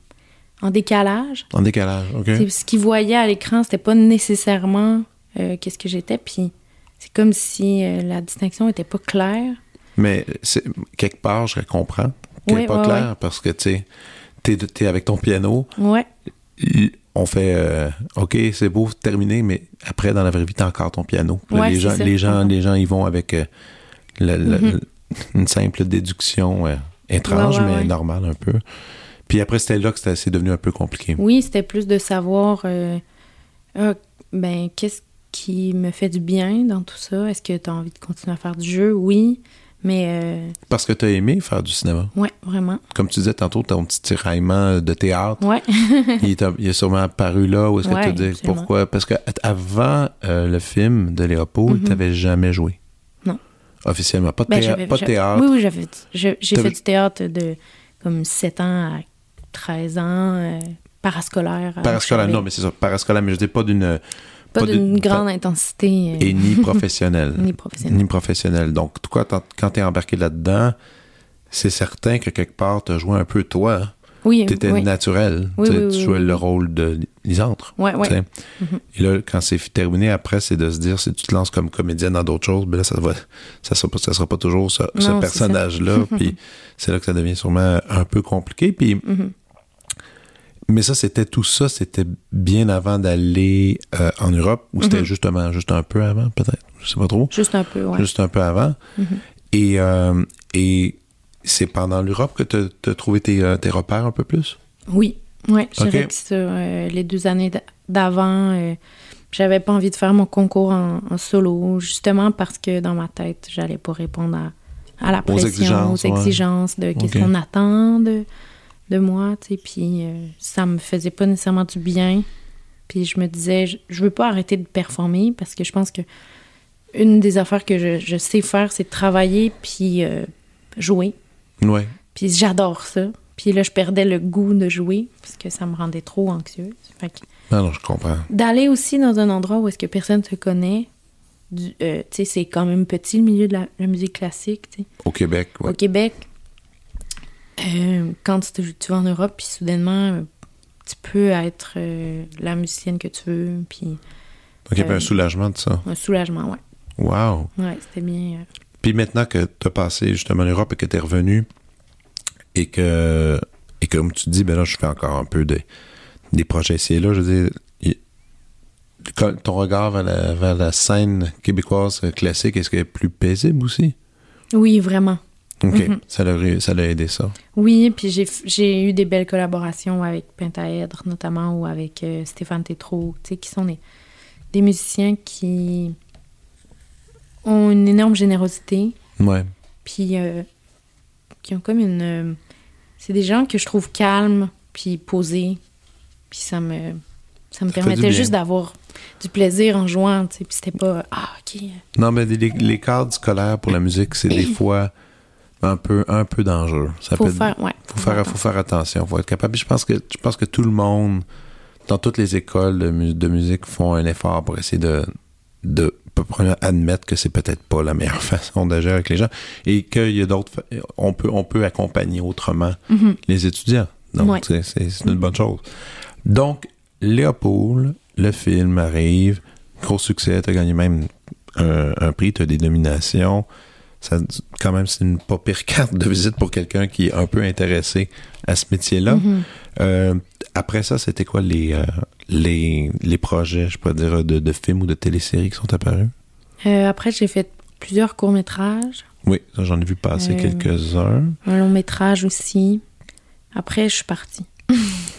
en décalage. En décalage, OK. Ce qu'il voyait à l'écran, c'était pas nécessairement euh, qu'est-ce que j'étais. Puis c'est comme si la distinction était pas claire. Mais c'est- quelque part, je comprends qu'elle n'est pas ouais, claire parce que, tu sais, t'es, t'es avec ton piano, Ouais. on fait euh, OK, c'est beau, terminé, mais après, dans la vraie vie, t'as encore ton piano. Puis là, Ouais, les, gens, ça. les, gens, Mhm. les gens, ils vont avec euh, Mhm. une simple déduction euh, étrange, Ouais, mais normale un peu. Puis après, c'était là que c'était- c'est devenu un peu compliqué. Oui, c'était plus de savoir, ah, ben, qu'est-ce qui me fait du bien dans tout ça? Est-ce que tu as envie de continuer à faire du jeu? Oui, mais euh, Parce que t'as aimé faire du cinéma. ouais, vraiment. Comme tu disais tantôt, ton petit tiraillement de théâtre, Ouais. il, est, il est sûrement apparu là. Où est-ce que tu dis pourquoi? Parce que avant euh, le film de Léopold, Mhm. t'avais jamais joué. Non. Officiellement. Pas de, Ben, théâ- j'avais- pas de théâtre. Oui, oui, j'avais, j'ai fait du théâtre de comme 7 ans à 13 ans, euh, parascolaire. Parascolaire, non, mais c'est ça. Parascolaire, mais je dis pas d'une. Pas, pas d'une grande intensité. euh, Et ni professionnelle. ni professionnelle. Ni professionnelle. Donc, toi, quand, quand t'es embarqué là-dedans, c'est certain que quelque part, t'as joué un peu toi. hein. Oui, T'étais oui. naturel. Oui, Tu oui, tu jouais le rôle de Lisandre. Ouais, ouais. tu sais. Mhm. Et là, quand c'est terminé, après, c'est de se dire, si tu te lances comme comédienne dans d'autres choses, ben là, ça va, ça sera pas, ça sera pas toujours ce, personnage-là. Puis c'est là que ça devient sûrement un peu compliqué. Puis, Mhm. Mais ça, c'était tout ça, c'était bien avant d'aller euh, en Europe, ou c'était Mhm. justement, juste un peu avant, peut-être? Je sais pas trop. Juste un peu, ouais. Juste un peu avant. Mhm. Et, euh, et c'est pendant l'Europe que tu as trouvé tes, euh, tes repères un peu plus? Oui, ouais, je Ok. dirais que sur euh, les deux années d'avant, euh, j'avais pas envie de faire mon concours en, en solo, justement parce que dans ma tête, j'allais pas répondre à, à la pression, exigences, aux ouais. exigences de qu'est-ce qu'on attend de, de moi, tu sais, puis euh, ça me faisait pas nécessairement du bien. Puis je me disais, je, je veux pas arrêter de performer parce que je pense que une des affaires que je, je sais faire, c'est travailler puis euh, jouer. Ouais. Puis j'adore ça. Puis là, je perdais le goût de jouer parce que ça me rendait trop anxieuse. Fait que Non, non, je comprends. d'aller aussi dans un endroit où est-ce que personne te connaît, euh, tu sais, c'est quand même petit le milieu de la, la musique classique, tu sais. Au Québec, ouais. Au Québec, euh, quand tu, tu vas en Europe, puis soudainement, euh, tu peux être euh, la musicienne que tu veux, puis Donc, il y avait Euh, un soulagement de ça. un soulagement, ouais. Wow. Ouais, c'était bien. euh, Puis maintenant que tu as passé justement l'Europe et que tu es revenu et que, et que, comme tu dis, ben là, je fais encore un peu de, des projets ici et là, je veux dire, ton regard vers la, vers la scène québécoise classique, est-ce qu'elle est plus paisible aussi? Oui, vraiment. OK, Mhm. ça l'a ça l'a aidé ça. Oui, puis j'ai, eu des belles collaborations avec Pentaèdre, notamment, ou avec euh, Stéphane Tétrault, tu sais, qui sont des, des musiciens qui ont une énorme générosité, Ouais. puis euh, qui ont comme une... euh, c'est des gens que je trouve calmes, puis posés, puis ça me... Ça me Ça permettait juste d'avoir du plaisir en jouant, tu sais, puis c'était pas... Ah, OK. Non, mais les, les cadres scolaires pour la musique, c'est des fois un peu, un peu dangereux. Ça Faut peut être- faire... Ouais. faut faire, faut faire attention, faut être capable. Puis Je pense que je pense que tout le monde, dans toutes les écoles de, mu- de musique, font un effort pour essayer de de premièrement, admettre que c'est peut-être pas la meilleure façon d'agir avec les gens et qu'il y a d'autres on peut on peut accompagner autrement Mhm. les étudiants. Donc Ouais. c'est- une bonne chose. Donc Léopold, le film arrive, gros succès, t'as gagné même un, un prix, t'as des nominations. Ça, quand même, c'est une pas pire carte de visite pour quelqu'un qui est un peu intéressé à ce métier-là. Mhm. Euh, après ça, c'était quoi les, euh, les, les projets, je pourrais dire, de, de films ou de téléséries qui sont apparus? Euh, après, j'ai fait plusieurs courts-métrages. Oui, j'en ai vu passer Euh, quelques-uns. Un long métrage aussi. Après, je suis partie.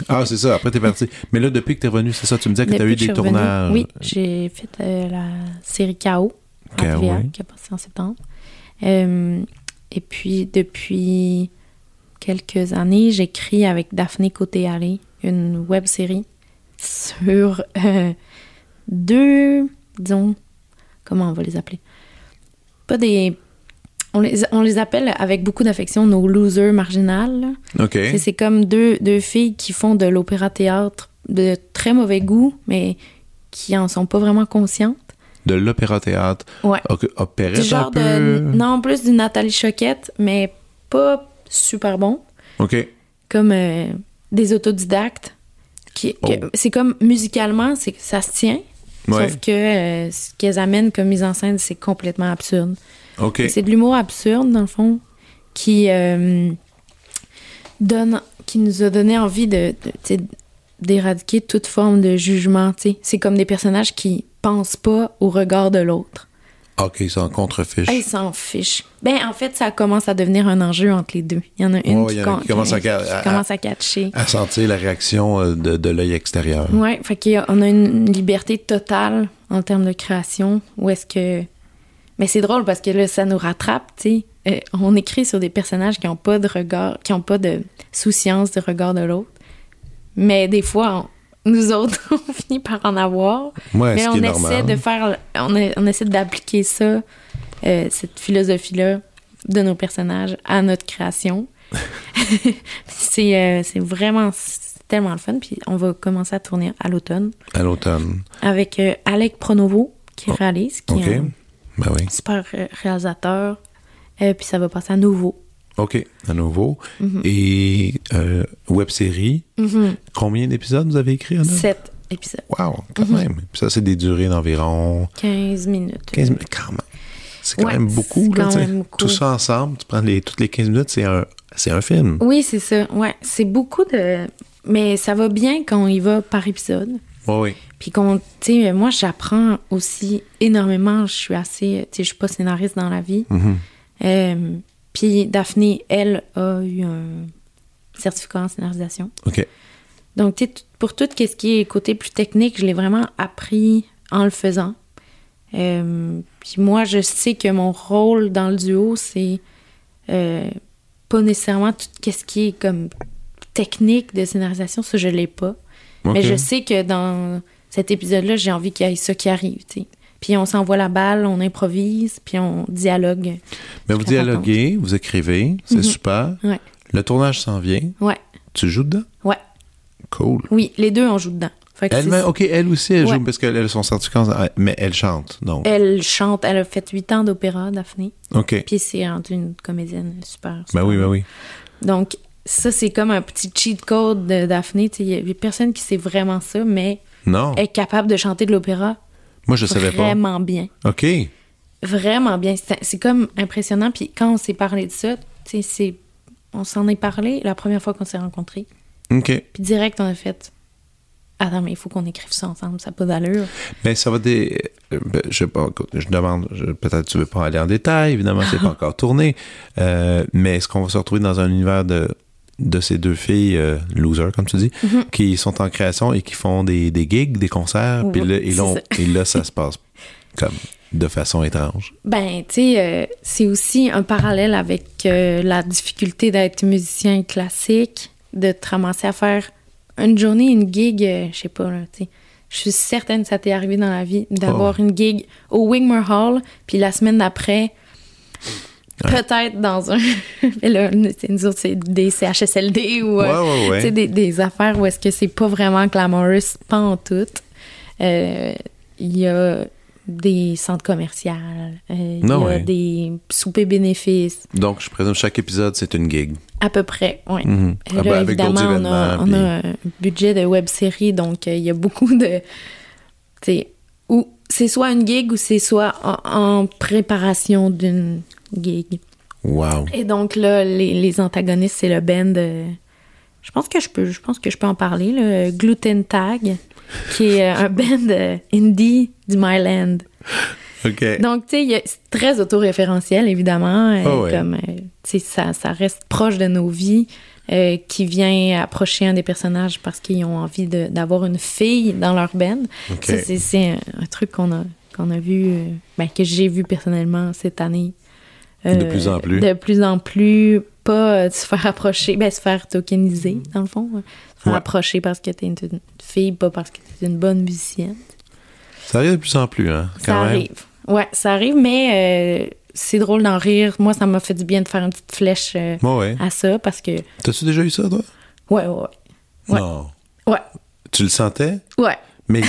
Ah, c'est ça, après t'es parti. Mais là, depuis que t'es revenu, c'est ça, tu me disais que t'as eu des revenue, tournages. Oui, j'ai fait la série KO KO, TVA, oui. qui a passé en septembre. Euh, et puis, depuis quelques années, j'écris avec Daphné Côté-Allé une web série sur euh, deux, disons, comment on va les appeler? Pas des. On les, on les appelle avec beaucoup d'affection nos losers marginales. OK. C'est- C'est comme deux, deux filles qui font de l'opéra-théâtre de très mauvais goût, mais qui en sont pas vraiment conscientes. De l'opéra-théâtre. Ouais. Opérette Du genre un peu. de. Non, plus du Nathalie Choquette, mais pas super bon. OK. Comme euh, des autodidactes. Qui, Oh. C'est comme musicalement, c'est ça se tient. Ouais. Sauf que euh, ce qu'elles amènent comme mise en scène, c'est complètement absurde. OK. C'est de l'humour absurde, dans le fond, qui euh, donne, qui nous a donné envie de, d'éradiquer toute forme de jugement. C'est comme des personnages qui pensent pas au regard de l'autre. OK, c'est en contrefiche. Ah, Ils s'en fichent. Ben, en fait, ça commence à devenir un enjeu entre les deux. Il y en a une qui, a commence à qui- commence à catcher. À sentir la réaction euh, de, de l'œil extérieur. Ouais, fait qu'on a une liberté totale en termes de création. Où est-ce que. Mais c'est drôle parce que là, ça nous rattrape, tu sais. Euh, on écrit sur des personnages qui n'ont pas de regard, qui n'ont pas de souciance du regard de l'autre. Mais des fois, on- nous autres, on finit par en avoir. Ouais, Mais on essaie normal. de faire. On, a- on essaie d'appliquer ça, euh, cette philosophie-là de nos personnages à notre création. c'est euh, c'est vraiment tellement le fun. Puis on va commencer à tourner à l'automne À l'automne. avec euh, Alec Pronovo qui réalise, qui Oh, est un Ben oui. super euh, réalisateur. Puis ça va passer à nouveau. OK, à nouveau. Mm-hmm. Et euh, web série, combien d'épisodes vous avez écrit? Sept épisodes. Wow, quand Mm-hmm. même. Puis ça, c'est des durées d'environ 15 minutes. 15 minutes. Quand même. C'est quand Ouais, même beaucoup. Là, quand même beaucoup. Tout ça ensemble, tu prends les, toutes les 15 minutes, c'est un, c'est un film. Oui, c'est ça. Ouais, c'est beaucoup de. Mais ça va bien quand on y va par épisode. Oui, oui. Puis qu'on, tu sais, moi, j'apprends aussi énormément. Je suis assez, tu sais, je suis pas scénariste dans la vie. Mhm. Euh, puis Daphné, elle, a eu un certificat en scénarisation. OK. Donc, tu pour tout ce qui est côté plus technique, je l'ai vraiment appris en le faisant. Euh, puis moi, je sais que mon rôle dans le duo, c'est euh, pas nécessairement tout ce qui est comme technique de scénarisation, ça, je l'ai pas. Mais je sais que dans cet épisode-là, j'ai envie qu'il y ait ça qui arrive, tu sais. Puis on s'envoie la balle, on improvise, puis on dialogue. Mais vous dialoguez, vous écrivez, c'est Mhm. super. Ouais, Le tournage s'en vient. ouais, Tu joues dedans? ouais. Cool. Oui, les deux, on joue dedans. Elle, c'est- même- OK, elle aussi, elle Ouais. joue parce qu'elle a son certificat, en- mais elle chante, donc. Elle chante, elle a fait huit ans d'opéra, Daphné. OK. Puis c'est rendu une comédienne super. Ben oui, ben oui. Donc, ça, c'est comme un petit cheat code de Daphné. Il y a personne qui sait vraiment ça, mais Non, elle est capable de chanter de l'opéra moi, je savais pas. vraiment bien. OK. Vraiment bien. C'est comme impressionnant. Puis quand on s'est parlé de ça, c'est- on s'en est parlé la première fois qu'on s'est rencontrés. OK. Puis direct, on a fait Attends, mais il faut qu'on écrive ça ensemble, ça n'a pas d'allure. Mais ça va des. euh, ben, je sais pas, écoute, je demande, je- peut-être tu veux pas aller en détail, évidemment, c'est pas encore tourné. Euh, mais est-ce qu'on va se retrouver dans un univers de, de ces deux filles, euh, losers, comme tu dis, Mhm. qui sont en création et qui font des, des gigs, des concerts, puis là, et, là, ça. et là, ça se passe comme de façon étrange. Ben, tu sais, euh, c'est aussi un parallèle avec euh, la difficulté d'être musicien classique, de te ramasser à faire une journée, une gig, euh, je sais pas, là, tu sais. Je suis certaine que ça t'est arrivé dans la vie d'avoir Oh. une gig au Wigmore Hall, puis la semaine d'après, peut-être dans un. Mais là, c'est- nous autres, c'est des CHSLD ou. euh, Ouais, des, des affaires où est-ce que c'est pas vraiment glamorous, pas en tout. Euh, Il y a des centres commerciaux, euh, il y a des soupers bénéfices, Donc, je présume chaque épisode, c'est une gig. à peu près, oui. Mhm. Ah ben, évidemment, on a, puis- un budget de web série, donc euh, il y a beaucoup de. Tu sais, ou c'est soit une gig ou c'est soit en, en préparation d'une gig. Wow. Et donc là, les, les antagonistes, c'est le band. euh, je pense que je peux, je pense que je peux en parler. Le Gluten Tag, qui est euh, un band euh, indie du Myland. OK. Donc, tu sais, c'est très autoréférentiel, évidemment. euh, Ah ouais. Comme, euh, ça, ça reste proche de nos vies. euh, qui vient approcher un des personnages parce qu'ils ont envie d'avoir une fille dans leur band. OK. Ça, c'est- c'est un, un truc qu'on a, qu'on a vu, euh, ben, que j'ai vu personnellement cette année. Euh, De plus en plus. De plus en plus, pas euh, se faire approcher, ben, se faire tokeniser, dans le fond. Se faire Ouais. approcher parce que t'es une, une fille, pas parce que t'es une bonne musicienne. Ça arrive de plus en plus, hein, quand ça même. arrive. Ouais, ça arrive, mais euh, c'est drôle d'en rire. Moi, ça m'a fait du bien de faire une petite flèche euh, ouais. à ça parce que. T'as-tu déjà eu ça, toi? Ouais, ouais. Non. Ouais. Tu le sentais? Ouais. Mais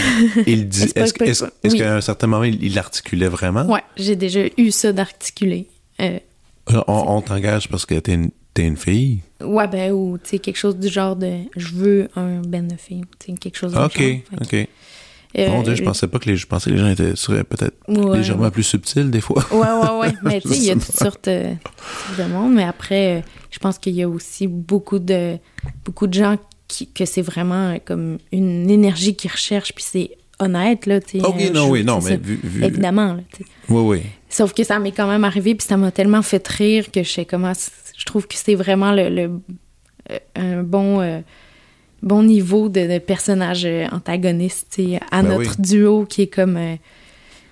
il, dit. Est-ce oui. qu'à un certain moment, il il l'articulait vraiment? Ouais, j'ai déjà eu ça d'articuler. Euh, On, on t'engage parce que t'es une, une fille? ouais, ben, ou, tu sais, quelque chose du genre de je veux un ben de fille. Tu sais, quelque chose du OK, genre. Fait que, OK. euh, Mon Dieu, je pensais pas que les, je pensais que les gens étaient seraient peut-être Ouais, légèrement ouais. plus subtils des fois. Ouais, ouais, ouais. Mais tu sais, il y a toutes sortes euh, de monde. Mais après, euh, je pense qu'il y a aussi beaucoup de, beaucoup de gens qui, que c'est vraiment euh, comme une énergie qu'ils recherchent, puis c'est honnête, là, tu. OK, euh, non, oui, non, mais vu, vu- Évidemment, là. Oui, oui. Sauf que ça m'est quand même arrivé, puis ça m'a tellement fait rire que je sais comment. Je trouve que c'est vraiment le, le- euh, un bon, euh, bon niveau de, de personnage antagoniste tu sais, à Ben notre duo qui est comme. euh,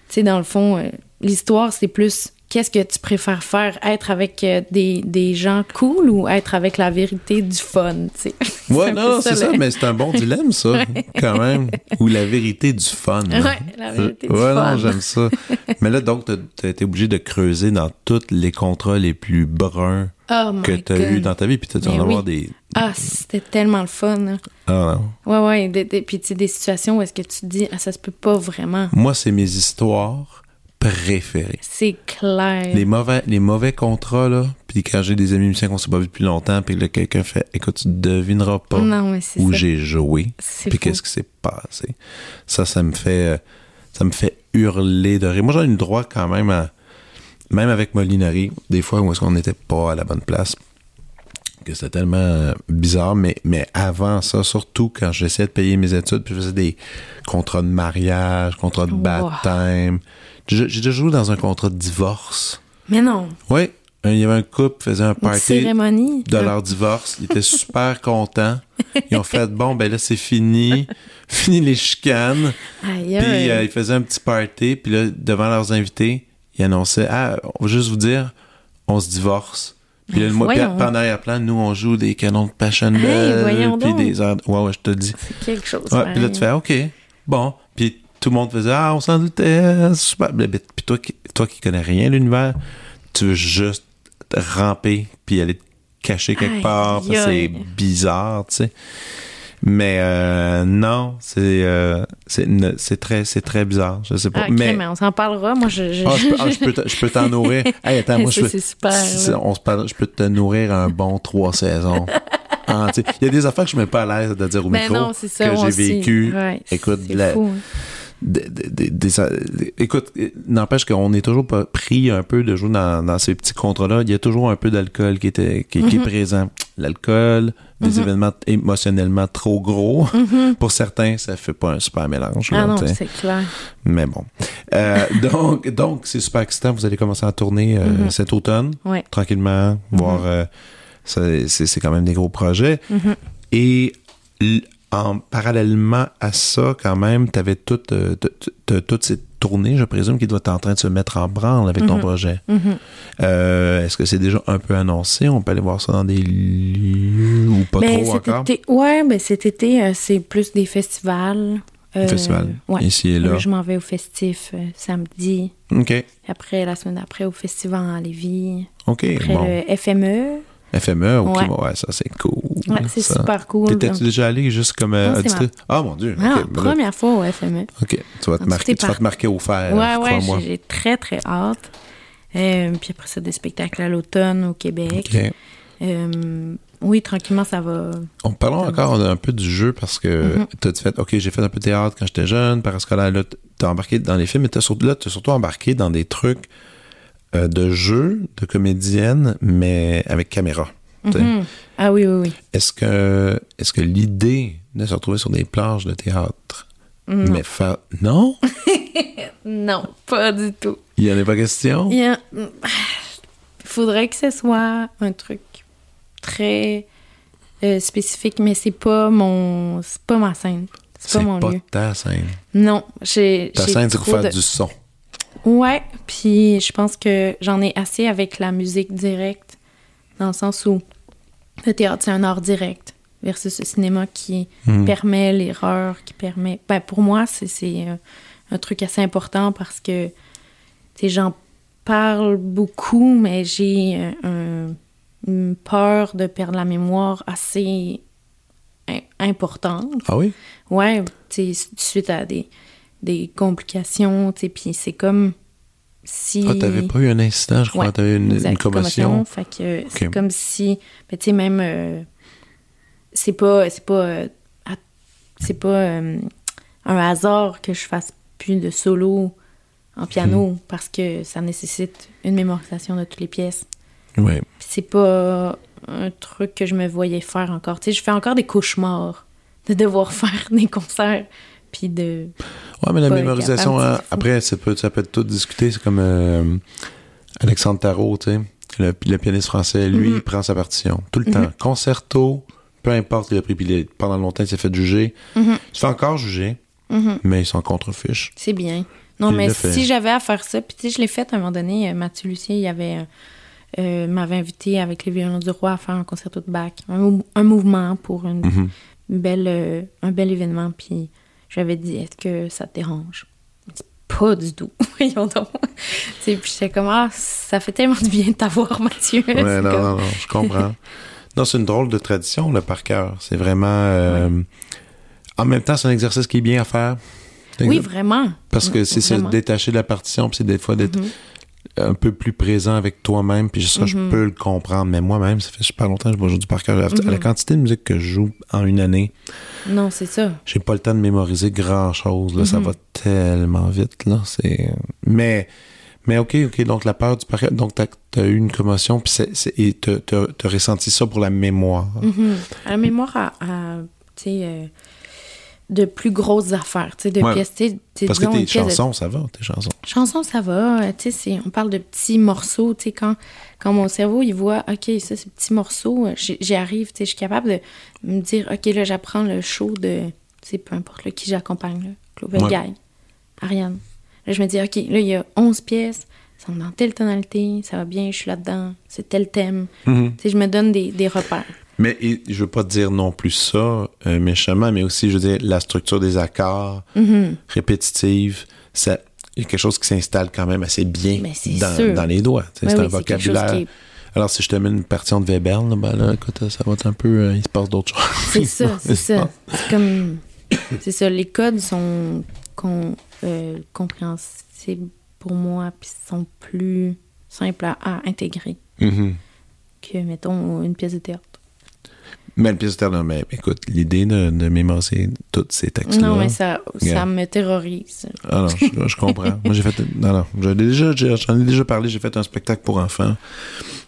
tu sais, dans le fond, euh, l'histoire, c'est plus qu'est-ce que tu préfères faire, être avec euh, des, des gens cool ou être avec la vérité du fun, tu sais? Ouais, non, c'est ça, mais c'est un bon dilemme, ça, quand même. Ou la vérité du fun. hein. Ouais, la vérité du ouais, fun. non, j'aime ça. mais là, donc, t'as t'as été obligé de creuser dans tous les contrats les plus bruns Oh que t'as God. eu dans ta vie, puis t'as dû Mais en avoir des... Ah, c'était tellement le fun. hein. Ah, non. Ouais, ouais. des- des- puis, tu sais, des situations où est-ce que tu te dis, ah, ça se peut pas vraiment. Moi, c'est mes histoires préférées. C'est clair. Les mauvais, les mauvais contrats, là, puis quand j'ai des amis musiciens qu'on s'est pas vu depuis longtemps, puis là, quelqu'un fait « Écoute, tu devineras pas Non, où j'ai joué, puis qu'est-ce qui s'est passé. » Ça, ça me fait... euh, Ça me fait hurler de rire. Moi, j'en ai eu le droit quand même à... Même avec Molinari, des fois où est-ce qu'on n'était pas à la bonne place, que c'était tellement euh, bizarre, mais, mais avant ça, surtout quand j'essayais de payer mes études, puis je faisais des contrats de mariage, contrats de Wow. baptême. J'ai déjà joué dans un contrat de divorce. Mais non. Oui, il y avait un couple qui faisait un party cérémonie. de leur divorce. Ils étaient super contents. Ils ont fait bon, ben là c'est fini, fini les chicanes. Aïe, Puis euh, ils faisaient un petit party. Puis là, devant leurs invités, ils annonçaient ah, on va juste vous dire, on se divorce. Puis là, Ben, moi, puis voyons. en arrière-plan, nous on joue des canons de Passion Hey, Bell, puis donc. des airs- ouais ouais, je te le dis. C'est quelque chose. Ouais, puis là, tu fais, OK, bon. Puis tout le monde faisait, ah, on s'en doutait, super. Puis toi, qui- toi qui connais rien l'univers, tu veux juste ramper puis aller te cacher quelque Aïe, part. C'est bizarre, tu sais. Mais euh, non, c'est euh, c'est très c'est très bizarre, je sais pas. Ah, mais mais on s'en parlera. Moi, je. je... ah, je peux ah, je peux te- je peux t'en nourrir. Hey, attends, moi je peux super, on se parle, je peux te nourrir un bon trois saisons. Ah, Il y a des affaires que je mets pas à l'aise de dire au Ben micro non, ça. que j'ai vécu. Ouais, Écoute, la- fou, hein. Des- des- des- des- écoute, n'empêche qu'on est toujours pas pris un peu de jouer dans, dans ces petits contrats-là. Il y a toujours un peu d'alcool qui, était, qui, qui est Mhm. présent. L'alcool, des événements émotionnellement trop gros. Pour certains, ça fait pas un super mélange. là, Mhm. Ah non, c'est clair. Mais bon. Euh, donc, donc c'est super excitant. Vous allez commencer à tourner euh, Mhm. cet automne, Ouais. tranquillement, voir. euh, c'est c'est quand même des gros projets. Mhm. Et en parallèlement à ça, quand même, tu avais toute, euh, toute cette tournée, je présume, qui doit être en train de se mettre en branle avec ton Mhm. projet. Mhm. Euh, Est-ce que c'est déjà un peu annoncé? On peut aller voir ça dans des lieux ou pas Ben, trop cet encore? été, ouais, ben cet été, euh, c'est plus des festivals. Euh, Festival, Ouais. ici et là. Je m'en vais au festif euh, samedi. OK. Après, la semaine d'après, au festival à Lévis. OK. Après, bon. le FME. FME, OK. Ouais. ouais, ça, c'est cool. Ouais, c'est super cool. T'étais-tu déjà allé juste comme euh, Non? Ah, mon Dieu. là- première fois au FME. OK. Tu vas te marquer, tu vas te marquer au fer, Ouais, ouais, j'ai très, très hâte. Euh, puis après ça, des spectacles à l'automne au Québec. OK. Euh, oui, tranquillement, ça va. On parlons encore un peu du jeu parce que t'as fait, OK, j'ai fait un peu de théâtre quand j'étais jeune, parascolaire, là, t'as embarqué dans les films, mais surtout, là, t'as surtout embarqué dans des trucs euh, de jeu, de comédienne, mais avec caméra. Mhm. Ah oui, oui, oui. Est-ce que, est-ce que l'idée de se retrouver sur des planches de théâtre, Non. mais faire, non? Non, pas du tout. Il y en a pas question? Il a- faudrait que ce soit un truc très euh, spécifique, mais c'est pas mon, c'est pas ma scène. C'est pas mon pas lieu. ta scène. Non, j'ai. Ta scène, c'est pour faire de- du son. Ouais, puis je pense que j'en ai assez avec la musique directe, dans le sens où le théâtre, c'est un art direct, versus le cinéma qui Hmm. permet l'erreur, qui permet... Ben, pour moi, c'est- c'est euh, un truc assez important parce que, tu j'en parle beaucoup, mais j'ai euh, un- une peur de perdre la mémoire assez im- importante. Ah oui? Ouais, tu suite à des, des complications, tu sais, puis c'est comme si... Ah, t'avais pas eu un incident, je crois, Ouais, t'avais une, une commotion. Fait que Ok. c'est comme si, ben, tu sais, même, euh, c'est pas, c'est pas, euh, c'est pas euh, un hasard que je fasse plus de solo en piano Hmm. parce que ça nécessite une mémorisation de toutes les pièces. Ouais. C'est pas un truc que je me voyais faire encore. Tu sais, je fais encore des cauchemars de devoir faire des concerts puis de... Ouais, mais la mémorisation, capable, hein, après, ça peut, ça peut être tout discuté. C'est comme euh, Alexandre Tarot, tu sais, le, le pianiste français, lui, Mhm. il prend sa partition tout le temps. Concerto, peu importe, il a pris, puis pendant longtemps, il s'est fait juger. Mhm. Il se fait encore juger, Mhm. mais il s'en contrefiche. C'est bien. Non, mais le si j'avais à faire ça, puis tu sais, je l'ai fait à un moment donné, euh, Mathieu Lucien, il avait, euh, m'avait invité avec les violons du roi à faire un concerto de Bach, un, mou- un mouvement pour une, Mhm. belle, euh, un bel événement, puis j'avais dit, est-ce que ça te dérange? Pas du tout. Voyons donc. Puis j'étais comme, ah, ça fait tellement du bien de t'avoir, Mathieu. Ouais, non, comme- non, non, je comprends. non, c'est une drôle de tradition, le par cœur. C'est vraiment. euh, En même temps, c'est un exercice qui est bien à faire. Oui, vraiment. Parce que c'est se détacher de la partition, puis c'est des fois d'être Mhm. Un peu plus présent avec toi-même, puis ça, je Mhm. peux le comprendre. Mais moi-même, ça fait super longtemps que je joue du par cœur. Mhm. La quantité de musique que je joue en une année, Non, c'est ça. j'ai pas le temps de mémoriser grand-chose. Là, Ça Mhm. va tellement vite. Là, c'est... Mais, mais OK, OK. Donc, la peur du par cœur, donc t'as as eu une commotion, puis c'est, et t'as, ressenti ça pour la mémoire. La mémoire à, à, tu sais, euh, de plus grosses affaires, tu sais, de Ouais. pièces, tu sais, tu sais, Parce que tes de- chansons, ça va, tes chansons. Chansons, ça va, euh, tu sais, on parle de petits morceaux, tu sais, quand, quand mon cerveau, il voit, OK, ça, c'est petits morceaux, euh, j'y arrive, tu sais, je suis capable de me dire, OK, là, j'apprends le show de, tu sais, peu importe, là, qui j'accompagne, Claude Ouais. Gaille, Ariane. Là, je me dis, OK, là, il y a 11 pièces, ça sont dans telle tonalité, ça va bien, je suis là-dedans, c'est tel thème. Mhm. Tu sais, je me donne des, des repères. Mais et, je veux pas dire non plus ça euh, méchamment, mais aussi, je veux dire, la structure des accords répétitive, ça, il y a quelque chose qui s'installe quand même assez bien dans, les doigts. c'est oui, un vocabulaire. qui Alors, si je te mets une partition de Weber, là, ben là, écoute, ça va être un peu. euh, il se passe d'autres choses. C'est ça, c'est ça. C'est comme. C'est ça, les codes sont con- euh, compréhensibles pour moi, puis sont plus simples à, à intégrer Mhm. que, mettons, une pièce de théâtre. Mais le pièce de mais écoute, l'idée de, de mémoriser tous ces textes-là. Non, mais ça, me terrorise. Ah non, je, je comprends. Moi, j'ai fait. Non, non. J'en ai déjà, j'ai- j'en ai déjà parlé. J'ai fait un spectacle pour enfants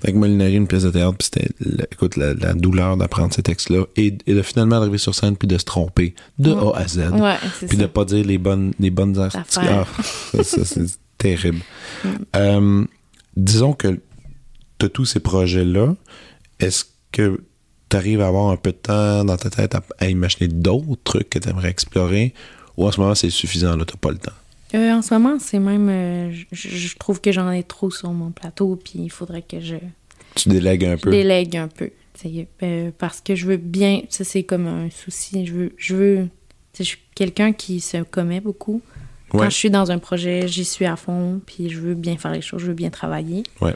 avec Molinari, une pièce de théâtre. Puis c'était, écoute, la, la douleur d'apprendre ces textes-là et, et de finalement arriver sur scène puis de se tromper de Ouais. A à Z. Ouais, c'est Puis ça. de pas dire les bonnes, les bonnes Affaires. Ah, ça, c'est terrible. Mm. Euh, disons que as tous ces projets-là. Est-ce que tu arrives à avoir un peu de temps dans ta tête à, à imaginer d'autres trucs que tu aimerais explorer ou en ce moment c'est suffisant, là, t'as pas le temps? Euh, en ce moment, c'est même. euh, je, je trouve que j'en ai trop sur mon plateau, puis il faudrait que je. Tu délègues un Je peu. délègue un peu. euh, parce que je veux bien. Ça, c'est comme un souci. Je veux. Je, veux, je suis quelqu'un qui se commet beaucoup. Ouais. Quand je suis dans un projet, j'y suis à fond, puis je veux bien faire les choses, je veux bien travailler. Ouais.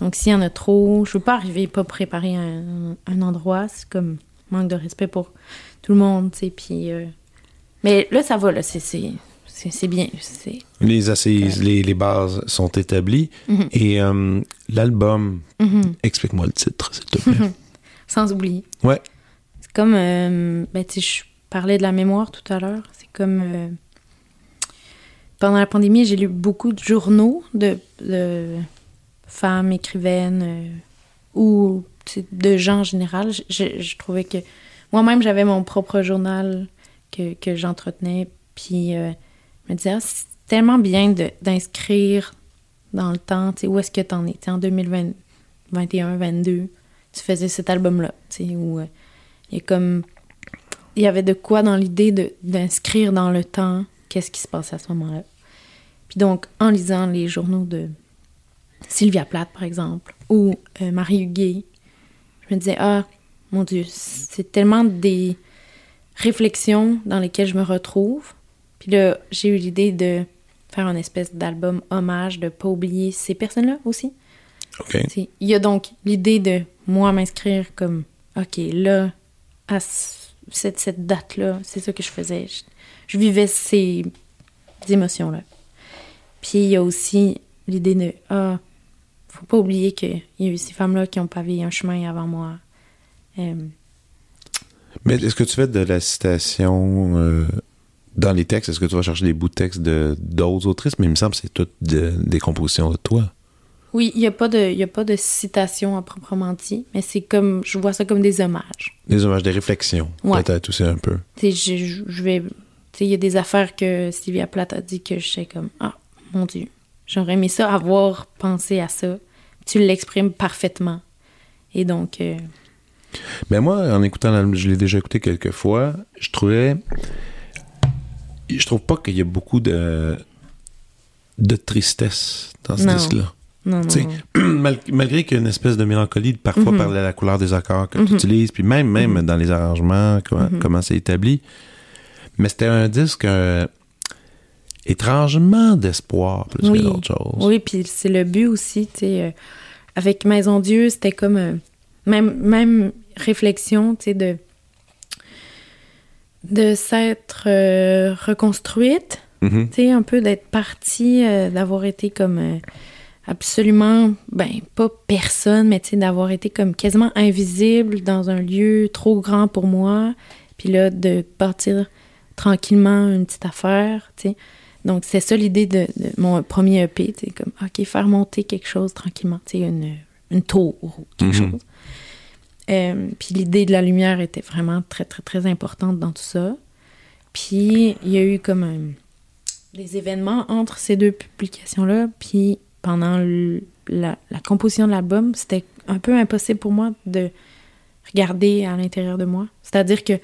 Donc, s'il y en a trop, je veux pas arriver pas préparer un, un endroit. C'est comme manque de respect pour tout le monde, tu sais. Puis. euh, Mais là, ça va, là. C'est. c'est- bien. Les assises, les, les bases sont établies. Mhm. Et euh, l'album, Mhm. explique-moi le titre, s'il te plaît. Sans oublier. ouais. C'est comme, euh, ben, tu sais, je parlais de la mémoire tout à l'heure. C'est comme, pendant la pandémie, j'ai lu beaucoup de journaux de, de femmes écrivaines euh, ou de gens en général. Je, trouvais que moi-même, j'avais mon propre journal que, que j'entretenais. Puis, euh, je me disais, ah, c'est tellement bien d'inscrire dans le temps, où est-ce que t'en es? En 2021, 22, tu faisais cet album-là, tu où euh, il y comme... Il y avait de quoi dans l'idée d'inscrire dans le temps qu'est-ce qui se passait à ce moment-là. Puis donc, en lisant les journaux de Sylvia Plath, par exemple, ou euh, Marie Huguet, je me disais, ah, mon Dieu, c'est tellement des réflexions dans lesquelles je me retrouve. Puis là, j'ai eu l'idée de faire une espèce d'album hommage, de pas oublier ces personnes-là aussi. OK. Il y a donc l'idée de moi m'inscrire comme, OK, là, à ce- cette, cette date-là, c'est ça que je faisais. Je, je vivais ces émotions-là. Puis il y a aussi l'idée de ah, faut pas oublier qu'il y a eu ces femmes-là qui ont pavé un chemin avant moi. Euh, Mais est-ce que tu fais de la citation euh, dans les textes? Est-ce que tu vas chercher des bouts de texte de, d'autres autrices? Mais il me semble que c'est toutes de- des compositions de toi. Oui, il n'y a, pas de- y a pas de citation à proprement dit, mais c'est comme, je vois ça comme des hommages. Des hommages, des réflexions, Ouais. peut-être aussi un peu. Tu je, je vais. Il y a des affaires que Sylvia Plath a dit que je sais comme, ah, mon Dieu, j'aurais aimé ça avoir pensé à ça. Tu l'exprimes parfaitement. Et donc, euh, Mais moi, en écoutant l'album, je l'ai déjà écouté quelques fois, je trouvais. Je trouve pas qu'il y a beaucoup de. de tristesse dans ce Non. disque-là. non, non. Tu sais, non. mal- malgré qu'il y a une espèce de mélancolie, parfois Mhm. par la couleur des accords que tu Mhm. utilises, puis même, même dans les arrangements, comment, Mhm. comment c'est établi. Mais c'était un disque euh, étrangement d'espoir plus Oui. que d'autres choses. Oui, puis c'est le but aussi, tu sais. euh, avec Maison Dieu, c'était comme. euh, même, même réflexion, tu sais, de. de s'être euh, reconstruite. Mhm. tu sais, un peu d'être partie, d'avoir été comme absolument, ben, pas personne, mais tu sais, d'avoir été comme quasiment invisible dans un lieu trop grand pour moi. Puis là, de partir tranquillement une petite affaire, tu sais. Donc, c'est ça l'idée de, de mon premier EP, sais, comme, OK, faire monter quelque chose tranquillement, tu sais, une, une tour ou quelque Mhm. chose. Euh, puis l'idée de la lumière était vraiment très, très, très importante dans tout ça. Puis il y a eu comme un- des événements entre ces deux publications-là. Puis pendant le- la, la composition de l'album, c'était un peu impossible pour moi de regarder à l'intérieur de moi. C'est-à-dire que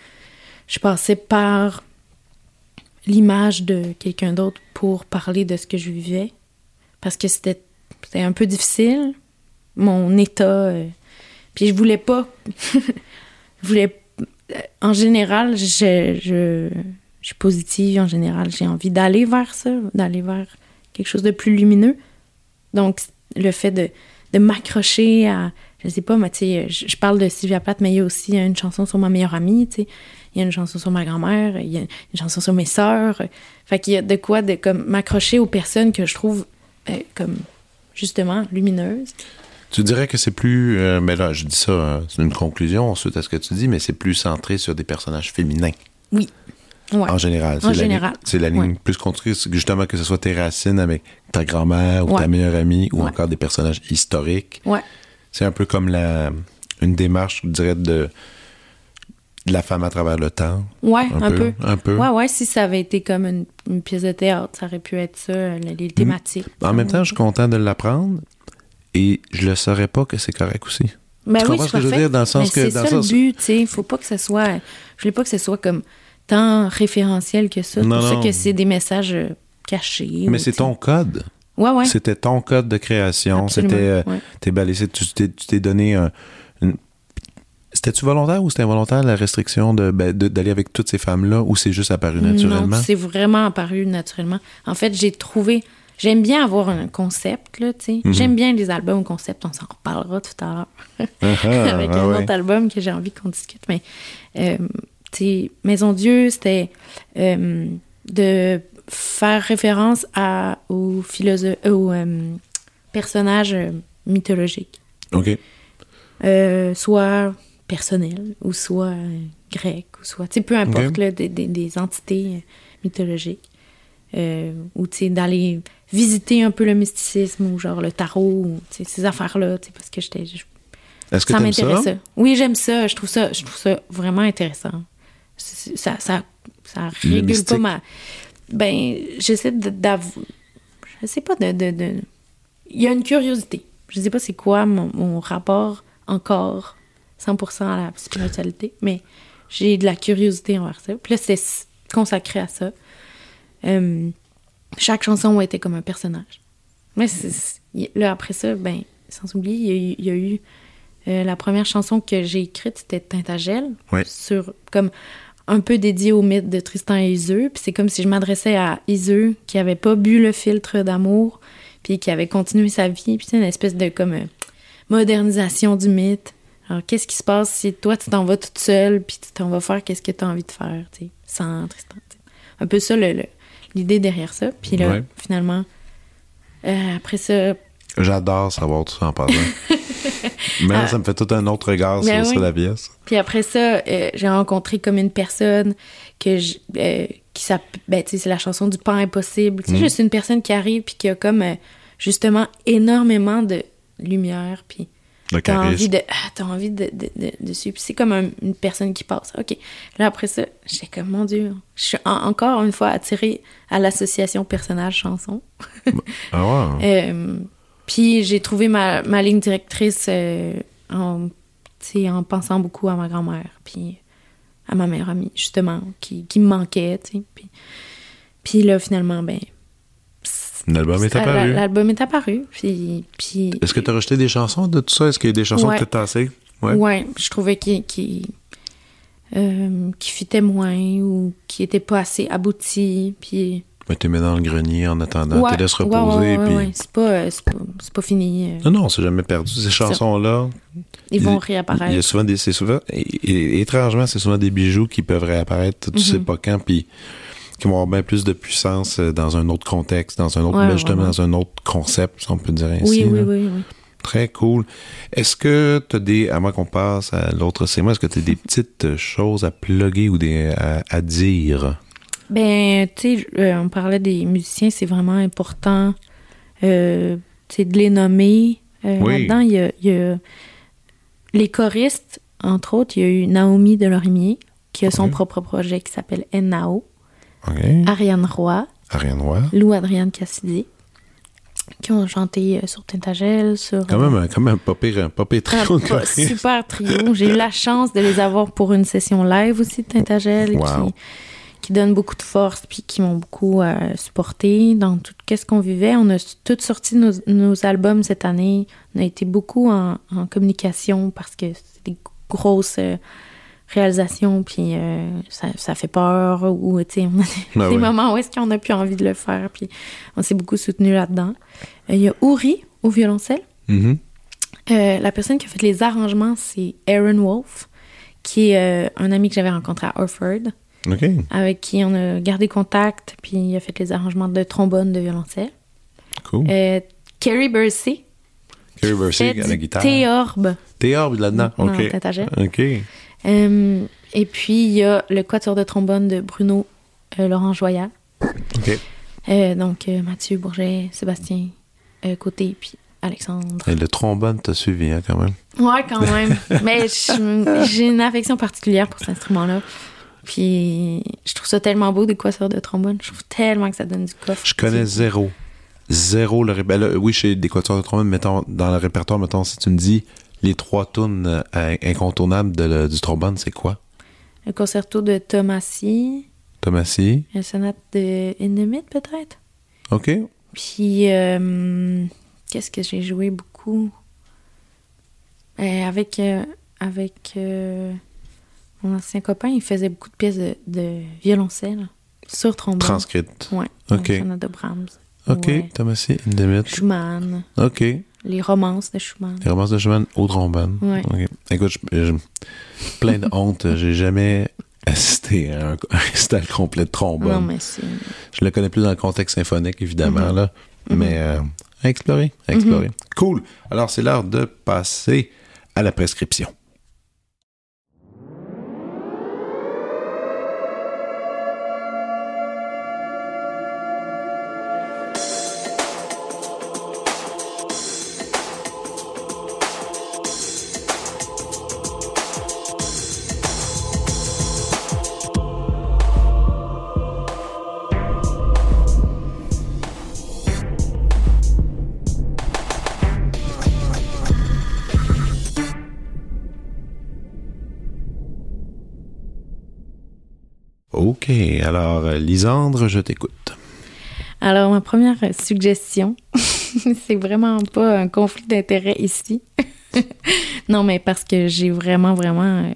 je passais par l'image de quelqu'un d'autre pour parler de ce que je vivais. Parce que c'était un peu difficile, mon état. euh, puis je voulais pas. je voulais. euh, En général, je, je, je suis positive. En général, j'ai envie d'aller vers ça, d'aller vers quelque chose de plus lumineux. Donc, le fait de, de m'accrocher à. Je sais pas, mais tu sais, je, je parle de Sylvia Plath, mais il y a aussi une chanson sur ma meilleure amie, tu sais. Il y a une chanson sur ma grand-mère, il y a une chanson sur mes sœurs. Fait qu'il y a de quoi de comme m'accrocher aux personnes que je trouve euh, comme justement lumineuses. Tu dirais que c'est plus. euh, mais là, je dis ça, euh, c'est une conclusion ensuite à ce que tu dis, mais c'est plus centré sur des personnages féminins Ouais. en général. En C'est la général. ligne- C'est la ligne Ouais. plus construite, justement, que ce soit tes racines avec ta grand-mère ou ta meilleure amie ou encore des personnages historiques. Ouais. C'est un peu comme la, une démarche, je dirais, de, de la femme à travers le temps. Ouais, Un, un, peu, peu. Un peu. Ouais, ouais, si ça avait été comme une, une pièce de théâtre, ça aurait pu être ça, euh, les, les thématiques. En même temps, je suis content de l'apprendre et je le saurais pas que c'est correct aussi. Ben tu oui, comprends ce que je veux dire, dans le sens Mais que- C'est ça sens- le but, tu sais. Faut pas que ce soit. Je voulais pas que ce soit comme tant référentiel que ça. Non, pour ça que c'est des messages euh, cachés. Mais c'est ton code. Ouais, ouais. C'était ton code de création. C'était. euh, ouais. t'es balayé, tu t'es, tu t'es donné un. C'était-tu volontaire ou c'était involontaire la restriction de, ben, de- d'aller avec toutes ces femmes-là ou c'est juste apparu naturellement? Non, c'est vraiment apparu naturellement. En fait, j'ai trouvé. J'aime bien avoir un concept, là, tu sais. Mhm. J'aime bien les albums au concept, on s'en reparlera tout à l'heure. Ah, ah, avec ah un ouais. autre album que j'ai envie qu'on discute. Mais, euh, tu sais, Maison Dieu, c'était euh, de faire référence à, aux, philosophes, aux euh, personnages mythologiques, OK. Soit personnels ou soit euh, grecs, ou soit, tu sais, peu importe, là, des, des- des entités euh, mythologiques. Euh, ou, tu sais, d'aller visiter un peu le mysticisme ou genre le tarot, ou, ces affaires-là, parce que j'étais... Est-ce que ça m'intéressait. Oui, j'aime ça. Je trouve ça, je trouve ça vraiment intéressant. Ça, ça, ça Le régule pas ma. Ben, j'essaie d'avouer. Je sais pas de, de, de- Il y a une curiosité. Je sais pas c'est quoi mon, mon rapport encore 100% à la spiritualité, mais j'ai de la curiosité envers ça. Puis là, c'est consacré à ça. Euh, chaque chanson était comme un personnage. Mais là, après ça, ben, sans oublier, il y a eu, il y a eu, euh, la première chanson que j'ai écrite, c'était Tintagel, Ouais. sur comme un peu dédié au mythe de Tristan et Iseux. Puis c'est comme si je m'adressais à Iseux, qui avait pas bu le filtre d'amour, puis qui avait continué sa vie. Puis c'est une espèce de comme euh, modernisation du mythe, Alors, qu'est-ce qui se passe si toi, tu t'en vas toute seule, puis tu t'en vas faire qu'est-ce que tu as envie de faire, tu sais, sans Tristan. t'sais. Un peu ça, l'idée derrière ça. Puis là, Ouais. finalement, euh, après ça, J'adore savoir tout ça en passant. Mais Ah. ça me fait tout un autre regard Ben sur, oui. la pièce. Puis après ça, euh, j'ai rencontré comme une personne que je, euh, qui s'appelle, ben, tu sais, c'est la chanson du pain impossible. Tu sais, Mm. juste une personne qui arrive puis qui a comme justement énormément de lumière puis Le t'as envie de, ah, t'as envie de, de, de, de suivre. Puis c'est comme un- une personne qui passe. Ok. Là après ça, j'étais comme mon Dieu, je suis en- encore une fois attirée à l'association personnage chanson. Ah ouais. Euh, puis j'ai trouvé ma, ma ligne directrice euh, en, en pensant beaucoup à ma grand-mère, puis à ma meilleure amie, justement, qui, qui me manquait, tu sais. Puis, puis là, finalement, ben... L'album est la- apparu. L'album est apparu, puis... puis Est-ce que tu as rejeté des chansons de tout ça? Est-ce qu'il y a des chansons Ouais. que tu as tassées? Ouais. ouais. je trouvais qu'il qui, euh, qui moins ou qui était pas assez abouti, puis... Mais tu mets dans le grenier en attendant. Ouais, tu laisses reposer. ouais, ouais, puis... ouais. C'est pas, euh, pas, fini. euh, Non, non, c'est jamais perdu. Ces chansons-là, Ils vont il y a réapparaître. souvent des. C'est souvent. et- et- étrangement, c'est souvent des bijoux qui peuvent réapparaître, tu Mhm. sais pas quand, puis qui vont avoir bien plus de puissance euh, dans un autre contexte, dans un autre. Ouais, ben, justement, dans un autre concept, si on peut dire ainsi. Oui, oui, oui, oui. Très cool. Est-ce que tu as des. Moins qu'on passe à l'autre segment, est-ce que tu as des petites choses à plugger ou des, à, à dire? Ben, tu sais, euh, on parlait des musiciens, c'est vraiment important, euh, tu sais, de les nommer. Euh, Oui. Là-dedans, il y a, il y a les choristes, entre autres, il y a eu Naomi Delorimier, qui a son Oui. propre projet qui s'appelle Nao, Ariane Roy, Ariane Roy. Lou Adrienne Cassidy, qui ont chanté euh, sur Tintagel, sur... Quand même, un- quand même pas pire, un pas pire un trio pas- choristes. super trio. J'ai eu la chance de les avoir pour une session live aussi de Tintagel Wow. qui, qui donne beaucoup de force puis qui m'ont beaucoup euh, supporté dans tout qu'est-ce qu'on vivait. On a toutes sorti nos, nos albums cette année. On a été beaucoup en, en communication parce que c'est des grosses euh, réalisations puis euh, ça, ça fait peur ou tu sais on a des, des ouais. moments où est-ce qu'on a plus envie de le faire puis on s'est beaucoup soutenu là-dedans. Euh, Il y a Uri au violoncelle. Mhm. Euh, la personne qui a fait les arrangements, c'est Aaron Wolf, qui est un ami que j'avais rencontré à Orford, OK. avec qui on a gardé contact, puis il a fait les arrangements de trombone, de violoncelle. Cool. Kerry Bursey, Kerry Bursey à la guitare. théorbe. Théorbe là-dedans. Non, OK. Tintagel. OK. Euh, et puis, il y a le quatuor de trombone de Bruno euh, Laurent Joyal. OK. Euh, donc, euh, Mathieu Bourget, Sébastien euh, Côté, puis Alexandre. Et le trombone t'a suivi, hein, quand même. Ouais, quand même. Mais j'ai une affection particulière pour cet instrument-là. Puis je trouve ça tellement beau des quatuors de trombone. Je trouve tellement que ça donne du coffre. Je connais zéro. Zéro le ben là, oui, chez des quatuors de trombone, mettons, dans le répertoire, mettons, si tu me dis les trois tunes euh, incontournables de le- du trombone, c'est quoi? Le concerto de Tomassi, Thomasy. la sonate de Endemit peut-être? OK. Puis euh, qu'est-ce que j'ai joué beaucoup? Euh, avec euh, avec mon ancien copain, il faisait beaucoup de pièces de, de violoncelle sur trombone. Transcrite. Ouais. OK. La sonate de Brahms. OK. Ouais. Thomasy, Indemit. Schumann. OK. Les romances de Schumann. Les romances de Schumann au trombone. Ouais. OK. Écoute, je- je- plein de honte. J'ai jamais assisté à un, un récital complet de trombone. Non, mais. Je le connais plus dans le contexte symphonique, évidemment, Mhm. là. Mais euh, à explorer, à explorer. Cool. Alors, c'est l'heure de passer à la prescription. OK. Alors, euh, Lisandre, je t'écoute. Alors, ma première suggestion, c'est vraiment pas un conflit d'intérêt ici. non, mais parce que j'ai vraiment, vraiment, euh,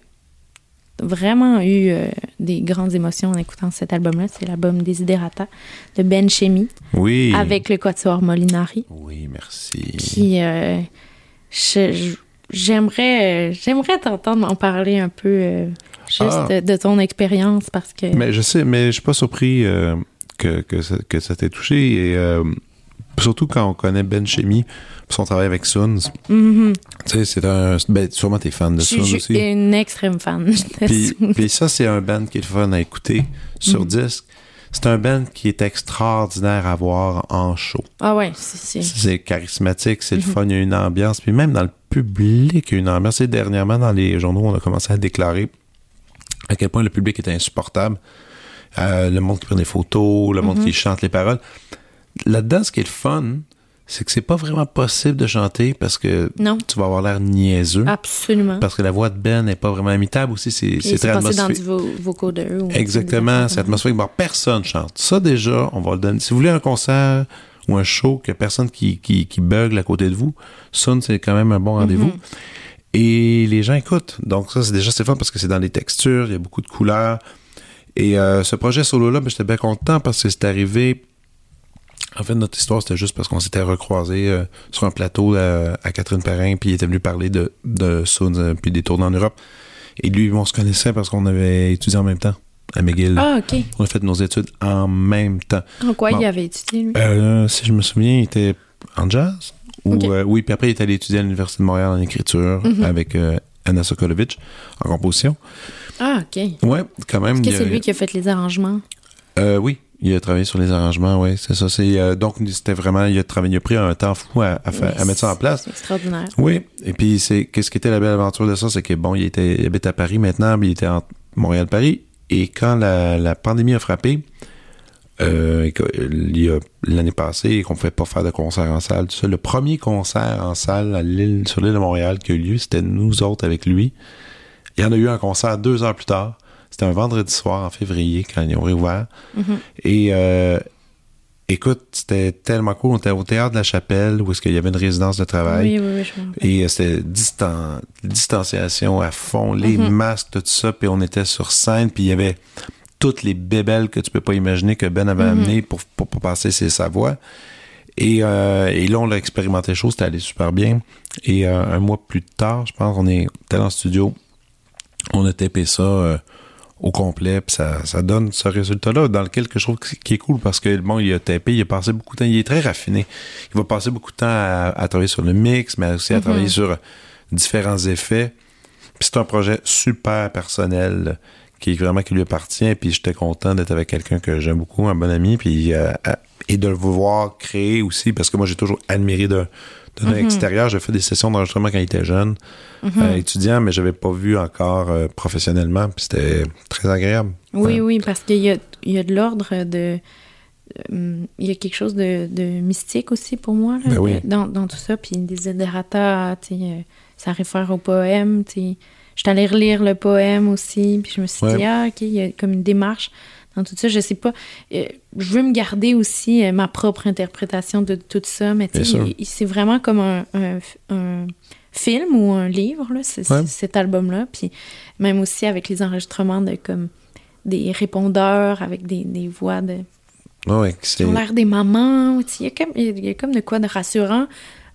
vraiment eu euh, des grandes émotions en écoutant cet album-là. C'est l'album Desiderata de Ben Chemi Oui. avec le quatuor Molinari. Oui, merci. Euh, je, je- j'aimerais euh, j'aimerais t'entendre en parler un peu euh, juste Ah. de ton expérience parce que Mais je sais, mais je suis pas surpris euh, que, que, ça, que ça t'ait touché. Et euh, surtout quand on connaît Ben Chemi, son travail avec Suns. Mhm. Tu sais, c'est un. Ben, sûrement t'es fan de je Suns suis aussi. une extrême fan. de Puis, puis ça, c'est un band qui est le fun à écouter sur Mhm. disque. C'est un band qui est extraordinaire à voir en show. Ah ouais, c'est c'est- C'est charismatique, c'est le Mhm. fun, il y a une ambiance. Puis même dans le public, a une ambiance. Et dernièrement, dans les journaux, on a commencé à déclarer à quel point le public était insupportable. Euh, le monde qui prend des photos, le monde Mhm. qui chante les paroles. Là-dedans, ce qui est le fun, c'est que c'est pas vraiment possible de chanter parce que non, tu vas avoir l'air niaiseux. absolument. Parce que la voix de Ben n'est pas vraiment imitable aussi. C'est très passé dans atmosphérique. du vo vocaux de eux. ou Exactement, c'est atmosphérique. Bon, personne chante. Ça, déjà, on va le donner. Si vous voulez un concert ou un show que personne qui, qui, qui bugle à côté de vous, Sun, c'est quand même un bon rendez-vous. Mhm. Et les gens écoutent. Donc, ça, c'est déjà, c'est fun parce que c'est dans les textures, il y a beaucoup de couleurs. Et euh, ce projet solo-là, ben, j'étais bien content parce que c'est arrivé. En fait, notre histoire, c'était juste parce qu'on s'était recroisés euh, sur un plateau euh, à Catherine Perrin, puis il était venu parler de, de Sun, puis des tournées en Europe. Et lui, on se connaissait parce qu'on avait étudié en même temps à McGill. Ah, OK. On a fait nos études en même temps. En quoi Bon. il avait étudié, lui? Euh, si je me souviens, il était en jazz. Ou, euh, oui, puis après, il est allé étudier à l'Université de Montréal en écriture Mhm. avec euh, Anna Sokolovic en composition. Ah, OK. Ouais, quand même. Est-ce que c'est lui qui a fait les arrangements? Euh, oui, il a travaillé sur les arrangements, oui, c'est ça. C'est, donc, c'était vraiment, il a travaillé, il a pris un temps fou à, à, faire- à mettre ça en place. C'est extraordinaire. Oui, et puis c'est qu'est-ce qui était la belle aventure de ça, c'est que bon, il était il habite à Paris maintenant, mais il était entre Montréal-Paris. Et quand la, la pandémie a frappé, euh, et que- il y a l'année passée, et qu'on ne pouvait pas faire de concert en salle, tout ça, le premier concert en salle à l'île, sur l'île de Montréal qui a eu lieu, c'était nous autres avec lui. Il y en a eu un concert deux heures plus tard. C'était un vendredi soir en février quand ils ont réouvert. Mhm. Et euh, écoute, c'était tellement cool. On était au théâtre de la Chapelle où est-ce qu'il y avait une résidence de travail. Oui, oui, oui, je me. Et euh, c'était distan distanciation à fond, les Mhm. masques, tout ça. Puis on était sur scène, puis il y avait toutes les bébelles que tu peux pas imaginer que Ben avait Mhm. amenées pour, pour, pour passer ses, sa voix. Et, euh, et là, on l'a expérimenté chaud, c'était allé super bien. Et euh, un mois plus tard, je pense, on est allé en studio, on a tapé ça euh, au complet, puis ça, ça donne ce résultat-là, dans lequel que je trouve qui est cool parce que bon, il a tapé, il a passé beaucoup de temps, il est très raffiné. Il va passer beaucoup de temps à, à travailler sur le mix, mais aussi à Mhm. travailler sur différents effets. Puis c'est un projet super personnel qui est vraiment qui lui appartient. Puis j'étais content d'être avec quelqu'un que j'aime beaucoup, un bon ami, puis euh, et de le voir créer aussi, parce que moi j'ai toujours admiré de d'un Mhm. extérieur. J'ai fait des sessions d'enregistrement quand il était jeune, Mhm. euh, étudiant, mais j'avais pas vu encore euh, professionnellement. Puis c'était très agréable. Oui, oui, parce qu'il y a, y a de l'ordre de. euh, il y a quelque chose de, de mystique aussi pour moi là, Ben oui. dans, dans tout ça. Puis des Desiderata, ça réfère au poème. sais. J'étais allée relire le poème aussi, puis je me suis Ouais. dit, ah, OK, il y a comme une démarche dans tout ça. Je sais pas. euh, je veux me garder aussi euh, ma propre interprétation de tout ça, mais c'est vraiment comme un, un- un film ou un livre, là, Ouais. cet album-là. Puis même aussi avec les enregistrements de comme des répondeurs avec des, des voix de, Ouais, qui ont l'air des mamans. Il y, a comme, il y a comme de quoi de rassurant,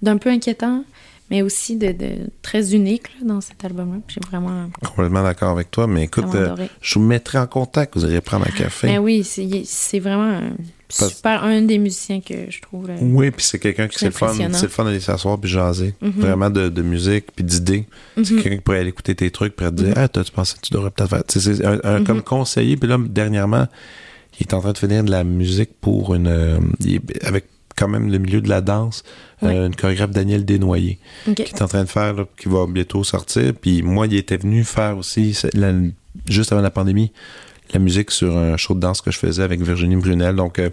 d'un peu inquiétant, mais aussi de, de très unique là, dans cet album-là. J'ai vraiment, complètement d'accord avec toi. Mais écoute, euh, je vous mettrai en contact. Vous irez prendre un café. Mais oui, c'est vraiment un Parce- super, un des musiciens que je trouve. là. Oui, puis c'est quelqu'un qui C'est le fun, c'est le fun d'aller s'asseoir puis jaser, Mhm. vraiment de, de musique puis d'idées. C'est Mhm. quelqu'un qui pourrait aller écouter tes trucs puis te dire Mhm. ah toi tu pensais que tu devrais peut-être faire, c'est un, un Mhm. comme conseiller puis là dernièrement il est en train de finir de la musique pour une euh, avec quand même le milieu de la danse, euh, une chorégraphe Daniel Desnoyers qui est en train de faire là, qui va bientôt sortir. Puis moi il était venu faire aussi la- juste avant la pandémie la musique sur un show de danse que je faisais avec Virginie Brunel. Donc euh,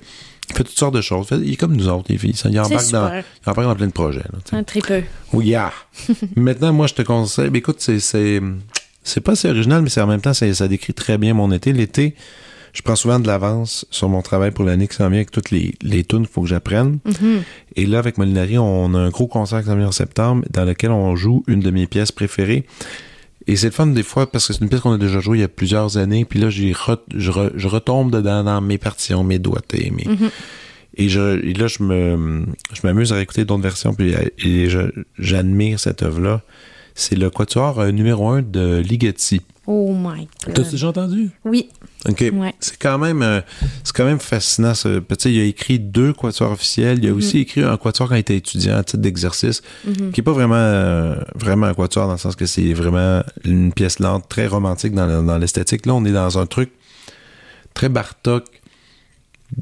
il fait toutes sortes de choses. Il est comme nous autres, les filles. Il embarque dans, super. il embarque dans plein de projets. là. Un tripeux. Oui, yeah. Maintenant, moi, je te conseille. ben, écoute, c'est, pas assez original, mais c'est en même temps, c'est- ça décrit très bien mon été. L'été, je prends souvent de l'avance sur mon travail pour l'année qui s'en vient avec toutes les, les tunes qu'il faut que j'apprenne. Mhm. Et là, avec Molinari, on a un gros concert qui s'en vient en septembre dans lequel on joue une de mes pièces préférées. Et c'est le fun des fois parce que c'est une pièce qu'on a déjà jouée il y a plusieurs années. Puis là, re- je, re- je retombe dedans dans mes partitions, mes doigtés, mes, Mhm. et, je, et là, je me, je m'amuse à écouter d'autres versions, puis et je- j'admire cette œuvre-là. C'est le quatuor euh, numéro un de Ligeti. Oh my God. T'as déjà entendu? Oui. OK. Ouais. C'est quand même euh, c'est quand même fascinant. Ce, il a écrit deux quatuors officiels. Il a aussi écrit un quatuor quand il était étudiant à titre d'exercice, qui est pas vraiment euh, vraiment un quatuor dans le sens que c'est vraiment une pièce lente, très romantique dans, le- dans l'esthétique. Là, on est dans un truc très Bartok,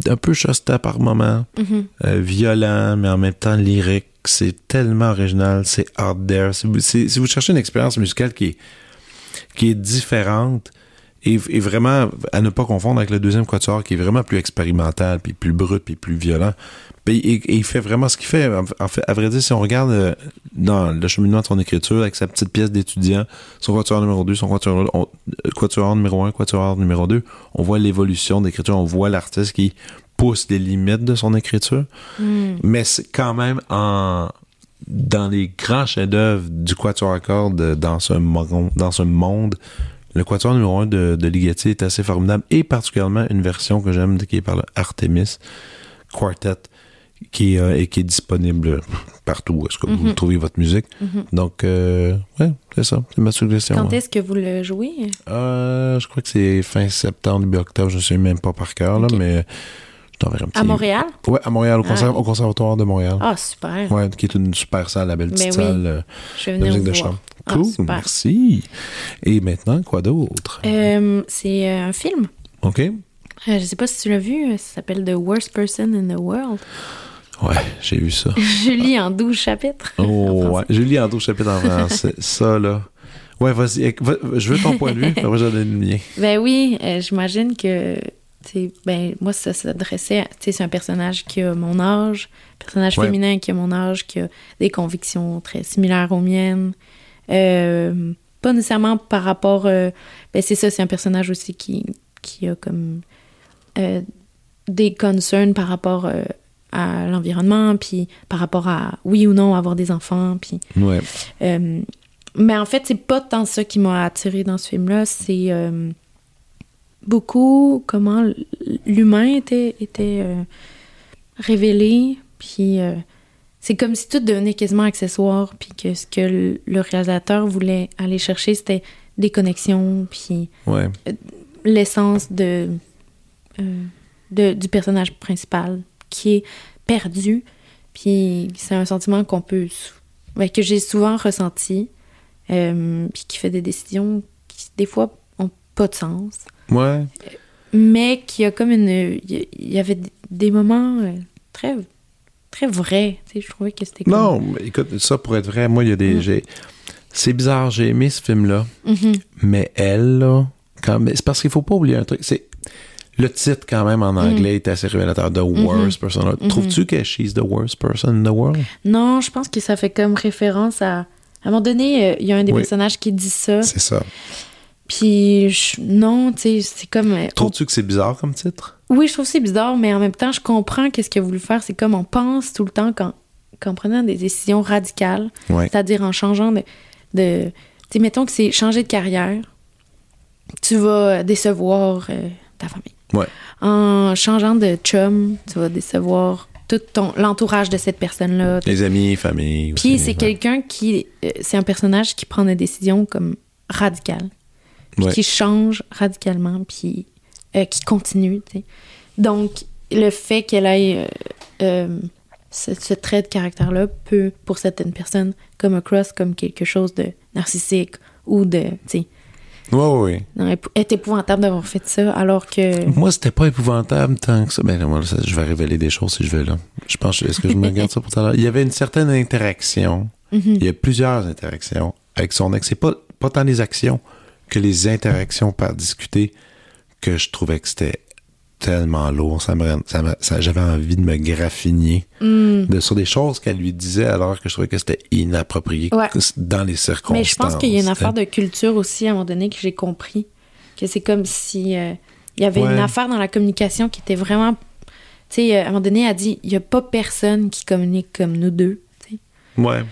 un peu Shosta par moment, euh, violent, mais en même temps lyrique. C'est tellement original, c'est out there. Si vous, si vous cherchez une expérience musicale qui est, qui est différente et, et vraiment à ne pas confondre avec le deuxième quatuor qui est vraiment plus expérimental, puis plus brut, puis plus violent. Et, et il fait vraiment ce qu'il fait. En fait, à vrai dire, si on regarde euh, dans le cheminement de son écriture avec sa petite pièce d'étudiant, son quatuor numéro 2, son quatuor, on- euh, quatuor numéro 1, quatuor numéro 2, on voit l'évolution d'écriture, on voit l'artiste qui pousse les limites de son écriture. Mais c'est quand même en dans les grands chefs-d'œuvre du quatuor à cordes dans ce dans ce monde, le quatuor numéro 1 de, de Ligeti est assez formidable et particulièrement une version que j'aime qui est par le Artemis Quartet qui, est, euh, et qui est disponible partout où est-ce que vous trouvez votre musique. Donc, euh, ouais, c'est ça. C'est ma suggestion. Quand est-ce que vous le jouez? Euh, je crois que c'est fin septembre, début octobre, je ne sais même pas par cœur, là, mais t'enverrai un petit... À Montréal? Ouais, à Montréal, au, conserv- Ah. au Conservatoire de Montréal. Ah, super. Ouais, qui est une super salle, la belle petite oui. salle euh, Je vais de musique de chambre. Ah, Cool, merci. Et maintenant, quoi d'autre? Euh, c'est euh, un film. OK? Euh, je sais pas si tu l'as vu. Ça s'appelle The Worst Person in the World. Ouais, j'ai vu ça. Je lis en 12 chapitres. Oh, ouais. J'ai lu en 12 chapitres en français. ça, là. Ouais, vas-y. va- Je veux ton point de vue, après je vais donner le mien. Ben oui, euh, j'imagine que, ben moi, ça s'adressait, à- c'est un personnage qui a mon âge, personnage Ouais. féminin qui a mon âge, qui a des convictions très similaires aux miennes. Euh, pas nécessairement par rapport, euh, ben c'est ça, c'est un personnage aussi qui, qui a comme euh, des concerns par rapport à l'environnement, puis par rapport à oui ou non avoir des enfants, puis Ouais. mais en fait, c'est pas tant ça qui m'a attiré dans ce film-là, c'est beaucoup comment l'humain était, était euh, révélé, puis euh, c'est comme si tout devenait quasiment accessoire, puis que ce que le, réalisateur voulait aller chercher, c'était des connexions, puis Ouais. l'essence de, euh, de- du personnage principal qui est perdu. Puis c'est un sentiment qu'on peut ben, que j'ai souvent ressenti, euh, puis qui fait des décisions qui des fois ont pas de sens, Ouais. mais qui a comme une il y- y avait des moments euh, très très vrais. Tu sais, je trouvais que c'était comme- Non, mais écoute, ça pour être vrai, moi, il y a des. Mm. C'est bizarre, j'ai aimé ce film-là, Mhm. mais elle, là, quand c'est parce qu'il faut pas oublier un truc. C'est. Le titre, quand même, en anglais, est assez révélateur. The worst person. Trouves-tu que she's the worst person in the world? Non, je pense que ça fait comme référence à à un moment donné, euh, il y a un des Oui. personnages qui dit ça. C'est ça. Puis je- non, tu sais, c'est comme. euh, Trouves-tu que c'est bizarre comme titre? Oui, je trouve que c'est bizarre, mais en même temps, je comprends qu'est-ce qu'il a voulu faire. C'est comme on pense tout le temps qu'en qu'en prenant des décisions radicales, Ouais. c'est-à-dire en changeant de. de tu sais, mettons que c'est changer de carrière, tu vas décevoir euh, ta famille. Ouais. En changeant de chum, tu vas décevoir tout ton l'entourage de cette personne-là. Les amis, famille. Puis c'est ouais. quelqu'un qui. euh, c'est un personnage qui prend des décisions comme radicales puis Ouais. qui change radicalement, puis euh, qui continue. Donc, le fait qu'elle ait euh, euh, ce, ce trait de caractère-là peut, pour certaines personnes, comme across comme quelque chose de narcissique ou de. ouais, non, ép- est épouvantable d'avoir fait ça, alors que. Moi, c'était pas épouvantable tant que ça. Ben, moi, je vais révéler des choses si je vais là. Je pense, est-ce que je me garde ça pour tout à l'heure? Il y avait une certaine interaction. Il y a plusieurs interactions avec son ex. C'est pas, pas tant les actions que les interactions par discuter que je trouvais que c'était tellement lourd. Ça me, ça j'avais envie de me graffiner Hmm. de, sur des choses qu'elle lui disait alors que je trouvais que c'était inapproprié Ouais. dans les circonstances. Mais je pense qu'il y a une affaire de culture aussi, à un moment donné, que j'ai compris. Que c'est comme si euh, il y avait Ouais. une affaire dans la communication qui était vraiment. Tu sais, euh, à un moment donné, elle a dit il n'y a pas personne qui communique comme nous deux. tu sais. Ouais.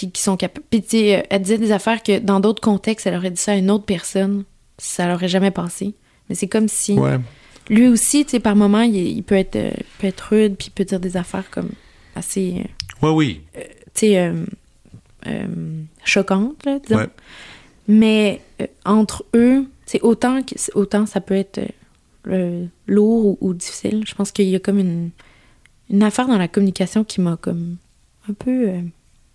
Puis qui sont capables. Puis, tu sais, euh, elle disait des affaires que dans d'autres contextes, elle aurait dit ça à une autre personne. Ça l'aurait jamais passé. Mais c'est comme si. Ouais. Lui aussi, tu sais, par moment, il, il peut, être, euh, peut être rude, puis il peut dire des affaires comme assez. euh, Ouais, oui. tu sais, choquantes, là, disons. Ouais. Mais entre eux, c'est autant, que, autant ça peut être lourd ou, ou difficile. Je pense qu'il y a comme une, une affaire dans la communication qui m'a comme un peu...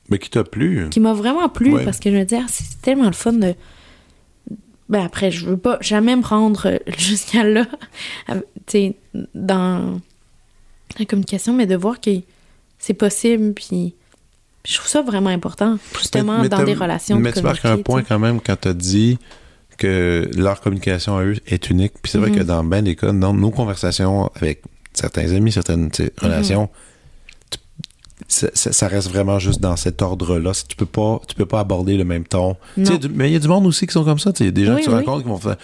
Mais qui t'a plu? qui m'a vraiment plu Ouais. parce que je me dis, ah, c'est tellement le fun de. Ben après, je veux pas jamais me rendre jusqu'à là, tu sais, dans la communication, mais de voir que c'est possible, puis je trouve ça vraiment important, justement, Mais- mais dans des relations. Mais tu marques un point quand même quand tu as dit que leur communication à eux est unique. Puis c'est vrai Mhm. que dans ben des cas, dans nos conversations avec certains amis, certaines Mhm. relations, ça, ça- ça reste vraiment juste dans cet ordre-là. Si Tu peux pas, tu peux pas aborder le même ton. Tu du- mais il y a du monde aussi qui sont comme ça. tu sais, Il y a des gens Oui, qui se oui. rencontrent qui vont faire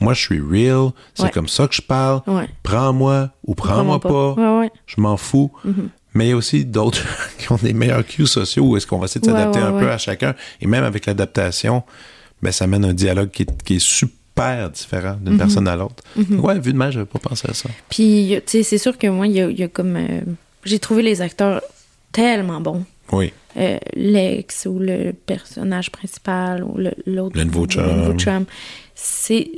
Moi, je suis real, c'est Ouais. comme ça que je parle. Ouais. Prends-moi ou prends-moi pas. Ouais. Je m'en fous. Mhm. Mais il y a aussi d'autres qui ont des meilleurs cues sociaux où est-ce qu'on va essayer de s'adapter un peu à chacun. Et même avec l'adaptation, ben, ça mène un dialogue qui est, qui est super différent d'une Mhm. personne à l'autre. Ouais, vu de même, j'avais pas pensé à ça. Puis, tu sais, c'est sûr que moi, il y a, il y a comme. euh, J'ai trouvé les acteurs tellement bons. Oui. euh, l'ex ou le personnage principal ou le- l'autre. Le nouveau chum. nouveau chum. C'est.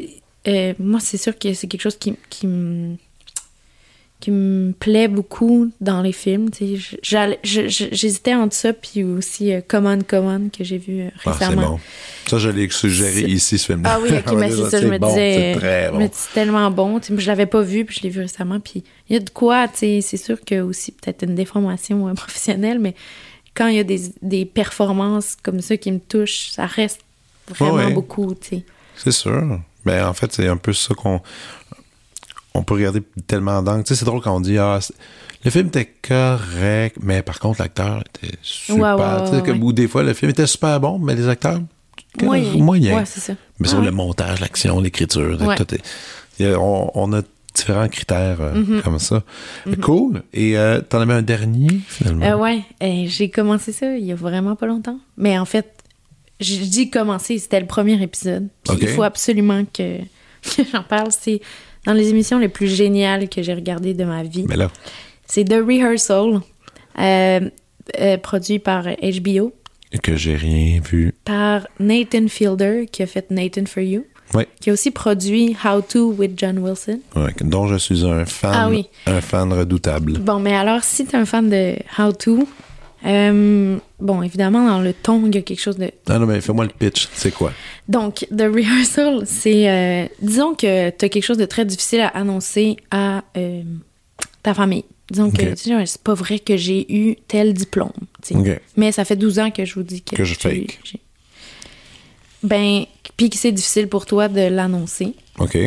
euh, moi, c'est sûr que c'est quelque chose qui, qui me qui me plaît beaucoup dans les films. J'hésitais entre ça puis aussi euh, Common Common que j'ai vu euh, Ah, récemment. bon. Ça, je l'ai suggéré ici, ce film-là. Ah oui, ok, mais c'est ça, je me bon, disais. C'est bon. tellement bon. Tu sais, je l'avais pas vu, puis je l'ai vu récemment. Puis il y a de quoi, c'est sûr que aussi peut-être une déformation euh, professionnelle, mais quand il y a des, des performances comme ça qui me touchent, ça reste vraiment Ouais, beaucoup. C'est sûr. Ben, en fait, c'est un peu ça qu'on on peut regarder tellement d'angles. Tu sais, c'est drôle quand on dit ah, le film était correct, mais par contre, l'acteur était super. Comme- ouais. Ou des fois, le film était super bon, mais les acteurs, Moyen. moyen. Ouais, ça. Mais sur le montage, l'action, l'écriture, on, on a différents critères euh, Mm-hmm. comme ça. Cool. Et euh, t'en avais un dernier, finalement? Euh, ouais, euh, j'ai commencé ça il y a vraiment pas longtemps. Mais en fait, j'ai dit commencer, c'était le premier épisode. Il faut absolument que, que j'en parle. C'est dans les émissions les plus géniales que j'ai regardées de ma vie. Mais là, C'est The Rehearsal, euh, euh, produit par HBO, que j'ai rien vu. par Nathan Fielder, qui a fait Nathan for You, Ouais. qui a aussi produit How to with John Wilson. Ouais, dont je suis un fan, Ah oui. un fan redoutable. Bon, mais alors, si t'es un fan de How to, euh, bon, évidemment, dans le ton, il y a quelque chose de Non, non, mais fais-moi le pitch. C'est quoi? Donc, The Rehearsal, c'est. euh, disons que tu as quelque chose de très difficile à annoncer à euh, ta famille. Disons que c'est pas vrai que j'ai eu tel diplôme. Mais ça fait 12 ans que je vous dis que. Que je fake. Ben, puis que c'est difficile pour toi de l'annoncer. OK.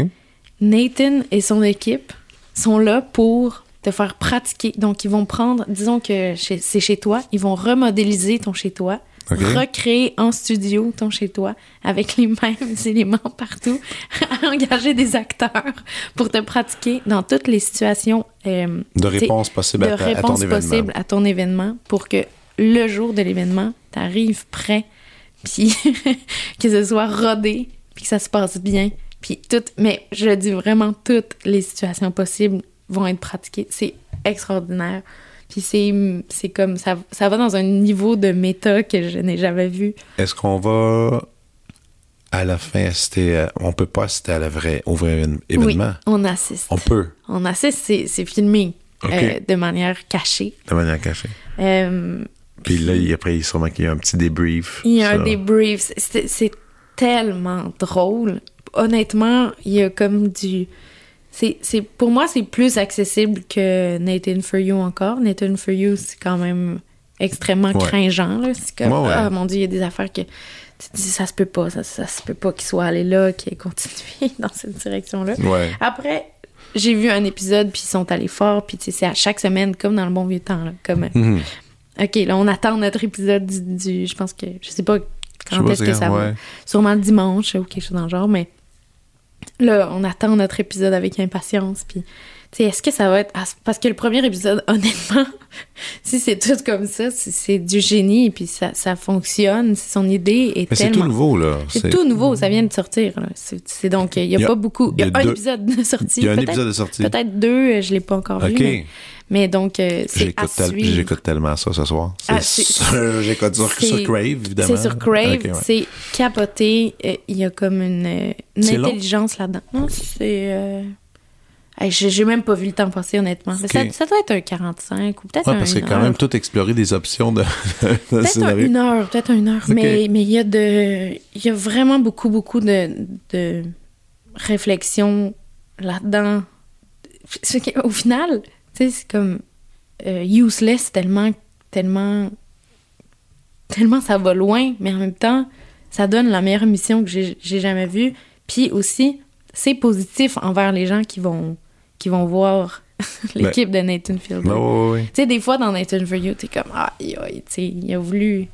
Nathan et son équipe sont là pour te faire pratiquer. Donc, ils vont prendre, disons que c'est chez toi, ils vont remodéliser ton chez toi, recréer en studio ton chez toi avec les mêmes éléments partout, engager des acteurs pour te pratiquer dans toutes les situations euh, De t'sais, réponses possibles de à, ta- à ton événement. possibles à ton événement pour que le jour de l'événement, t'arrives prêt, puis que ce soit rodé, puis que ça se passe bien, puis tout. Mais je dis vraiment, toutes les situations possibles vont être pratiquées. C'est extraordinaire. Puis c'est, c'est comme ça, ça va dans un niveau de méta que je n'ai jamais vu. Est-ce qu'on va à la fin assister à- On peut pas assister à la vraie, au vrai évén- événement? Oui, on assiste. On peut, On assiste, c'est, c'est filmé Ok. euh, de manière cachée. de manière cachée. Euh, Puis là, il- après, il sûrement qu'il y a un petit débrief. Il y a un sur- débrief. C'est c'est tellement drôle. Honnêtement, il y a comme du. C'est, pour moi, c'est plus accessible que Nathan For You encore. Nathan For You, c'est quand même extrêmement Ouais. cringeant. Là. C'est comme, Ouais, ouais. ah mon Dieu, il y a des affaires que tu te dis, ça se peut pas, ça, ça se peut pas qu'il soit allé là, qu'il ait continué dans cette direction-là. Ouais. Après, j'ai vu un épisode, puis ils sont allés fort, puis tu sais, c'est à chaque semaine, comme dans le bon vieux temps. Là, comme, Mhm. OK, là, on attend notre épisode du, du- je pense que, je sais pas quand est-ce que ça va. Sûrement le dimanche ou quelque chose dans le genre, mais là, on attend notre épisode avec impatience. Puis, tu sais, est-ce que ça va être. ah, Parce que le premier épisode, honnêtement, si c'est tout comme ça, c'est- du génie, puis ça, ça fonctionne. Son idée est Mais c'est tout nouveau, là. C'est tout nouveau, ça vient de sortir. C'est donc, il n'y a, Il y a- pas beaucoup. Il y a, a un deux- épisode de sortie. Il y a un peut-être- épisode de sortie. Peut-être deux, je ne l'ai pas encore vu. Mais, Mais donc, euh, c'est à J'écoute tel- suivre. j'écoute tellement ça ce soir. C'est Ah, J'écoute sur, Crave, évidemment. C'est sur Crave, ouais. c'est capoté. euh, Il y a comme une, intelligence là-dedans. Non, c'est. euh, hey, J'ai même pas vu le temps passer, honnêtement. Ça, ça doit être un 45 ou peut-être Ouais, un. parce que quand heure. même, tout explorer des options de, de Peut-être un- une heure, peut-être une heure. Ok. Mais mais il y a de, y a vraiment beaucoup beaucoup de, de réflexion là-dedans. Au final, tu sais, c'est comme euh, useless tellement tellement tellement ça va loin, mais en même temps, ça donne la meilleure émission que j'ai jamais vue. Puis aussi, c'est positif envers les gens qui vont qui vont voir l'équipe de Nathan Fielder. Ben. Tu sais, des fois, dans Nathan for You, t'es comme, ah, aïe, aïe, tu sais, il a voulu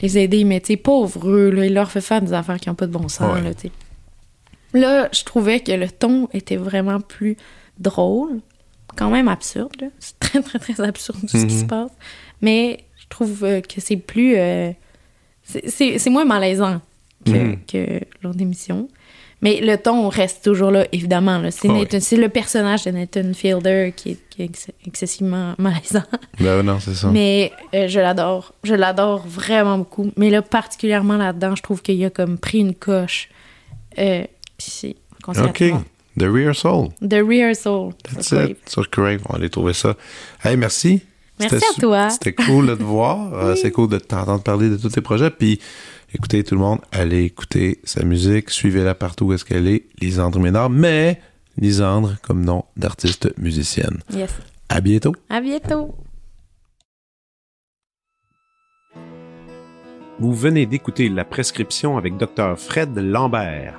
les aider, mais tu sais, pauvres eux, là, il leur fait faire des affaires qui n'ont pas de bon sens, Ouais. là, tu sais. Là, je trouvais que le ton était vraiment plus drôle, quand même absurde. C'est très, très, très absurde ce qui Mhm. se passe. Mais je trouve euh, que c'est plus. euh, c'est- c'est c'est moins malaisant que, Mhm. que l'autre émission. Mais le ton reste toujours là, évidemment. C'est Ah oui. Nathan- c'est le personnage de Nathan Fielder qui est, qui est ex- excessivement malaisant. Ben, non, c'est ça. Mais euh, je l'adore. Je l'adore vraiment beaucoup. Mais là, particulièrement là-dedans, je trouve qu'il a comme pris une coche. Euh, puis c'est OK. The Rehearsal. The Rehearsal. That's sur Crave. it. Sur Crave. On va aller trouver ça. Hey, merci. Merci à toi. C'était cool de voir. Euh, C'est cool de t'entendre parler de tous tes projets. Puis, écoutez, tout le monde, allez écouter sa musique. Suivez-la partout où est-ce qu'elle est. Lisandre Ménard. Mais, Lisandre comme nom d'artiste musicienne. Yes. À bientôt. À bientôt. Vous venez d'écouter La Prescription avec Dr. Fred Lambert.